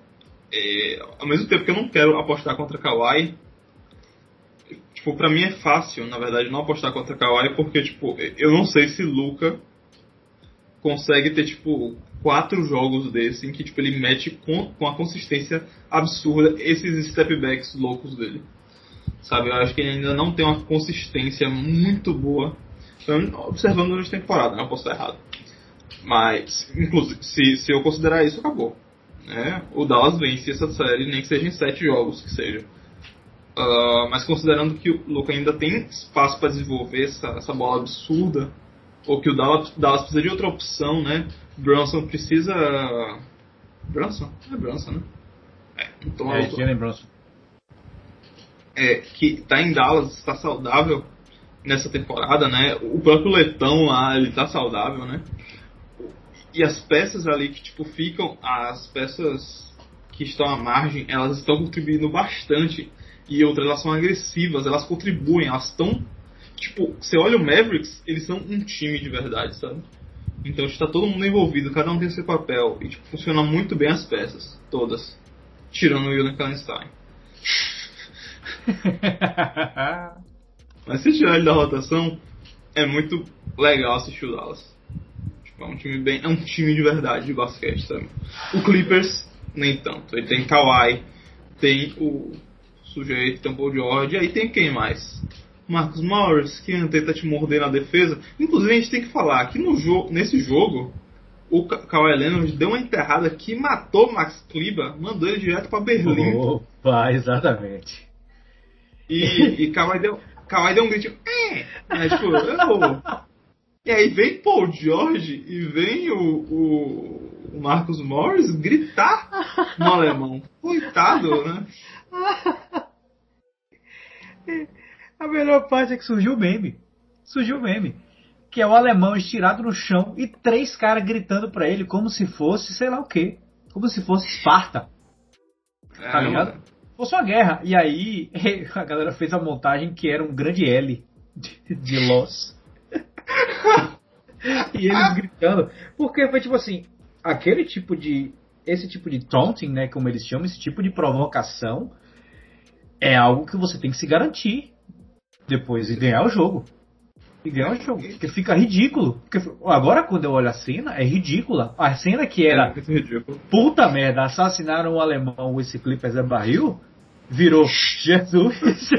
é, ao mesmo tempo que eu não quero apostar contra Kawhi, tipo, pra mim é fácil, na verdade, não apostar contra Kawhi, porque, tipo, eu não sei se Luca consegue ter, tipo, quatro jogos desse em que, tipo, ele mete com, com a consistência absurda esses stepbacks loucos dele. Sabe, eu acho que ele ainda não tem uma consistência muito boa, observando durante a temporada, né? Eu posso estar errado. Mas, inclusive, se, se eu considerar isso, acabou. Né? O Dallas vence essa série, nem que seja em sete jogos, que seja. Uh, mas considerando que o Luca ainda tem espaço para desenvolver essa, essa bola absurda, ou que o Dallas, Dallas precisa de outra opção, né? Brunson precisa. Brunson? É Brunson, né? É, então é, Jalen Brunson. É, que tá em Dallas, está saudável nessa temporada, né? O próprio Letão lá, ele tá saudável, né? E as peças ali que tipo ficam, as peças que estão à margem, elas estão contribuindo bastante. E outras, elas são agressivas, elas contribuem, elas estão. Tipo, você olha o Mavericks, eles são um time de verdade, sabe? Então está todo mundo envolvido, cada um tem seu papel. E tipo, funciona muito bem as peças, todas. Tirando o William Kallenstein. Mas se tirar ele da rotação, é muito legal assistir o Dallas. É um time bem. É um time de verdade de basquete, sabe? O Clippers, nem tanto. Ele tem Kawhi, tem o sujeito, tem o Paul George, aí tem quem mais? Marcos Morris, que tenta te morder na defesa. Inclusive a gente tem que falar que no jogo, nesse jogo, o Kawhi Leonard deu uma enterrada que matou Max Kliba, mandou ele direto para Berlim. Opa, exatamente. E, e Kawhi deu, Kawhi deu um grito, é, né, tipo, e aí vem Paul George e vem o, o, Marcos Morris gritar no alemão. Coitado, né? A melhor parte é que surgiu o meme. Surgiu o meme. Que é o alemão estirado no chão e três caras gritando pra ele como se fosse, sei lá o quê. Como se fosse Esparta. É, tá ligado? Fosse uma guerra. E aí a galera fez a montagem que era um grande L de, de e eles gritando. Porque foi tipo assim, aquele tipo de. Esse tipo de taunting, né? Como eles chamam, esse tipo de provocação é algo que você tem que se garantir depois e ganhar o jogo. E ganhar o jogo. Porque fica ridículo. Porque agora quando eu olho a cena, é ridícula. A cena que era. É puta merda, assassinaram o alemão, esse Clippers é barril, virou Jesus.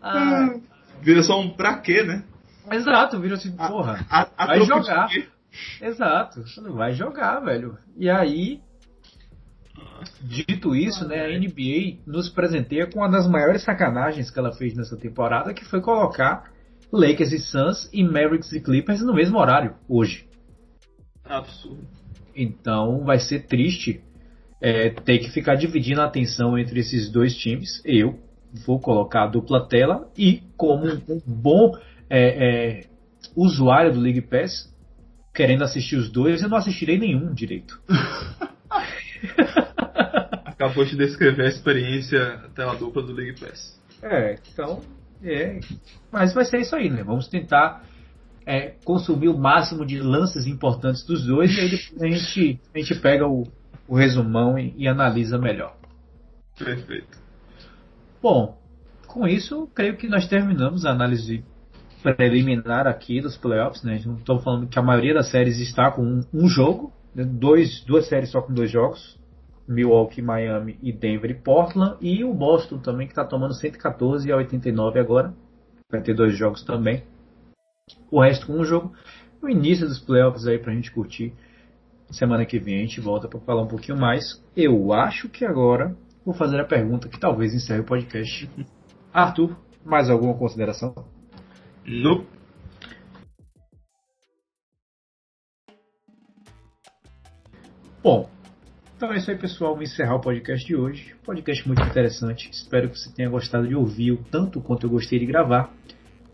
ah, vira só um pra quê, né? Exato, vira assim, porra. A, a, vai jogar. Exato, vai jogar, velho. E aí, dito isso, né, a NBA nos presenteia com uma das maiores sacanagens que ela fez nessa temporada, que foi colocar Lakers e Suns e Mavericks e Clippers no mesmo horário, hoje. Absurdo. Então vai ser triste é, ter que ficar dividindo a atenção entre esses dois times. Eu vou colocar a dupla tela e, como um bom é, é, usuário do League Pass, querendo assistir os dois, eu não assistirei nenhum direito. Acabou de descrever a experiência tela dupla do League Pass. É, então. É, mas vai ser isso aí, né? Vamos tentar é, consumir o máximo de lances importantes dos dois e aí depois a gente, a gente pega o, o resumão e, e analisa melhor. Perfeito. Bom, com isso, creio que nós terminamos a análise preliminar aqui dos playoffs. Né? Não estou falando que a maioria das séries está com um, um jogo, né? dois, duas séries só com dois jogos. Milwaukee, Miami e Denver e Portland. E o Boston também, que está tomando 114 a 89 agora. Vai ter dois jogos também. O resto com um jogo. O início dos playoffs aí para a gente curtir. Semana que vem a gente volta para falar um pouquinho mais. Eu acho que agora vou fazer a pergunta que talvez encerre o podcast. Arthur, Mais alguma consideração? Nope. Bom, então é isso aí, pessoal. Vamos encerrar o podcast de hoje. Podcast muito interessante. Espero que você tenha gostado de ouvir tanto quanto eu gostei de gravar.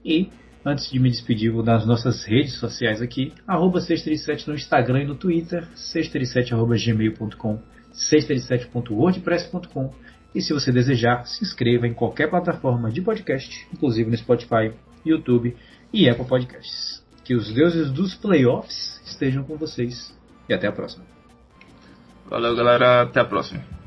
E, antes de me despedir, vou dar as nossas redes sociais aqui. Arroba 637 no Instagram e no Twitter. 637.gmail.com 637.wordpress.com E se você desejar, se inscreva em qualquer plataforma de podcast, inclusive no Spotify, YouTube e Apple Podcasts. Que os deuses dos playoffs estejam com vocês. E até a próxima. Valeu, galera. Até a próxima.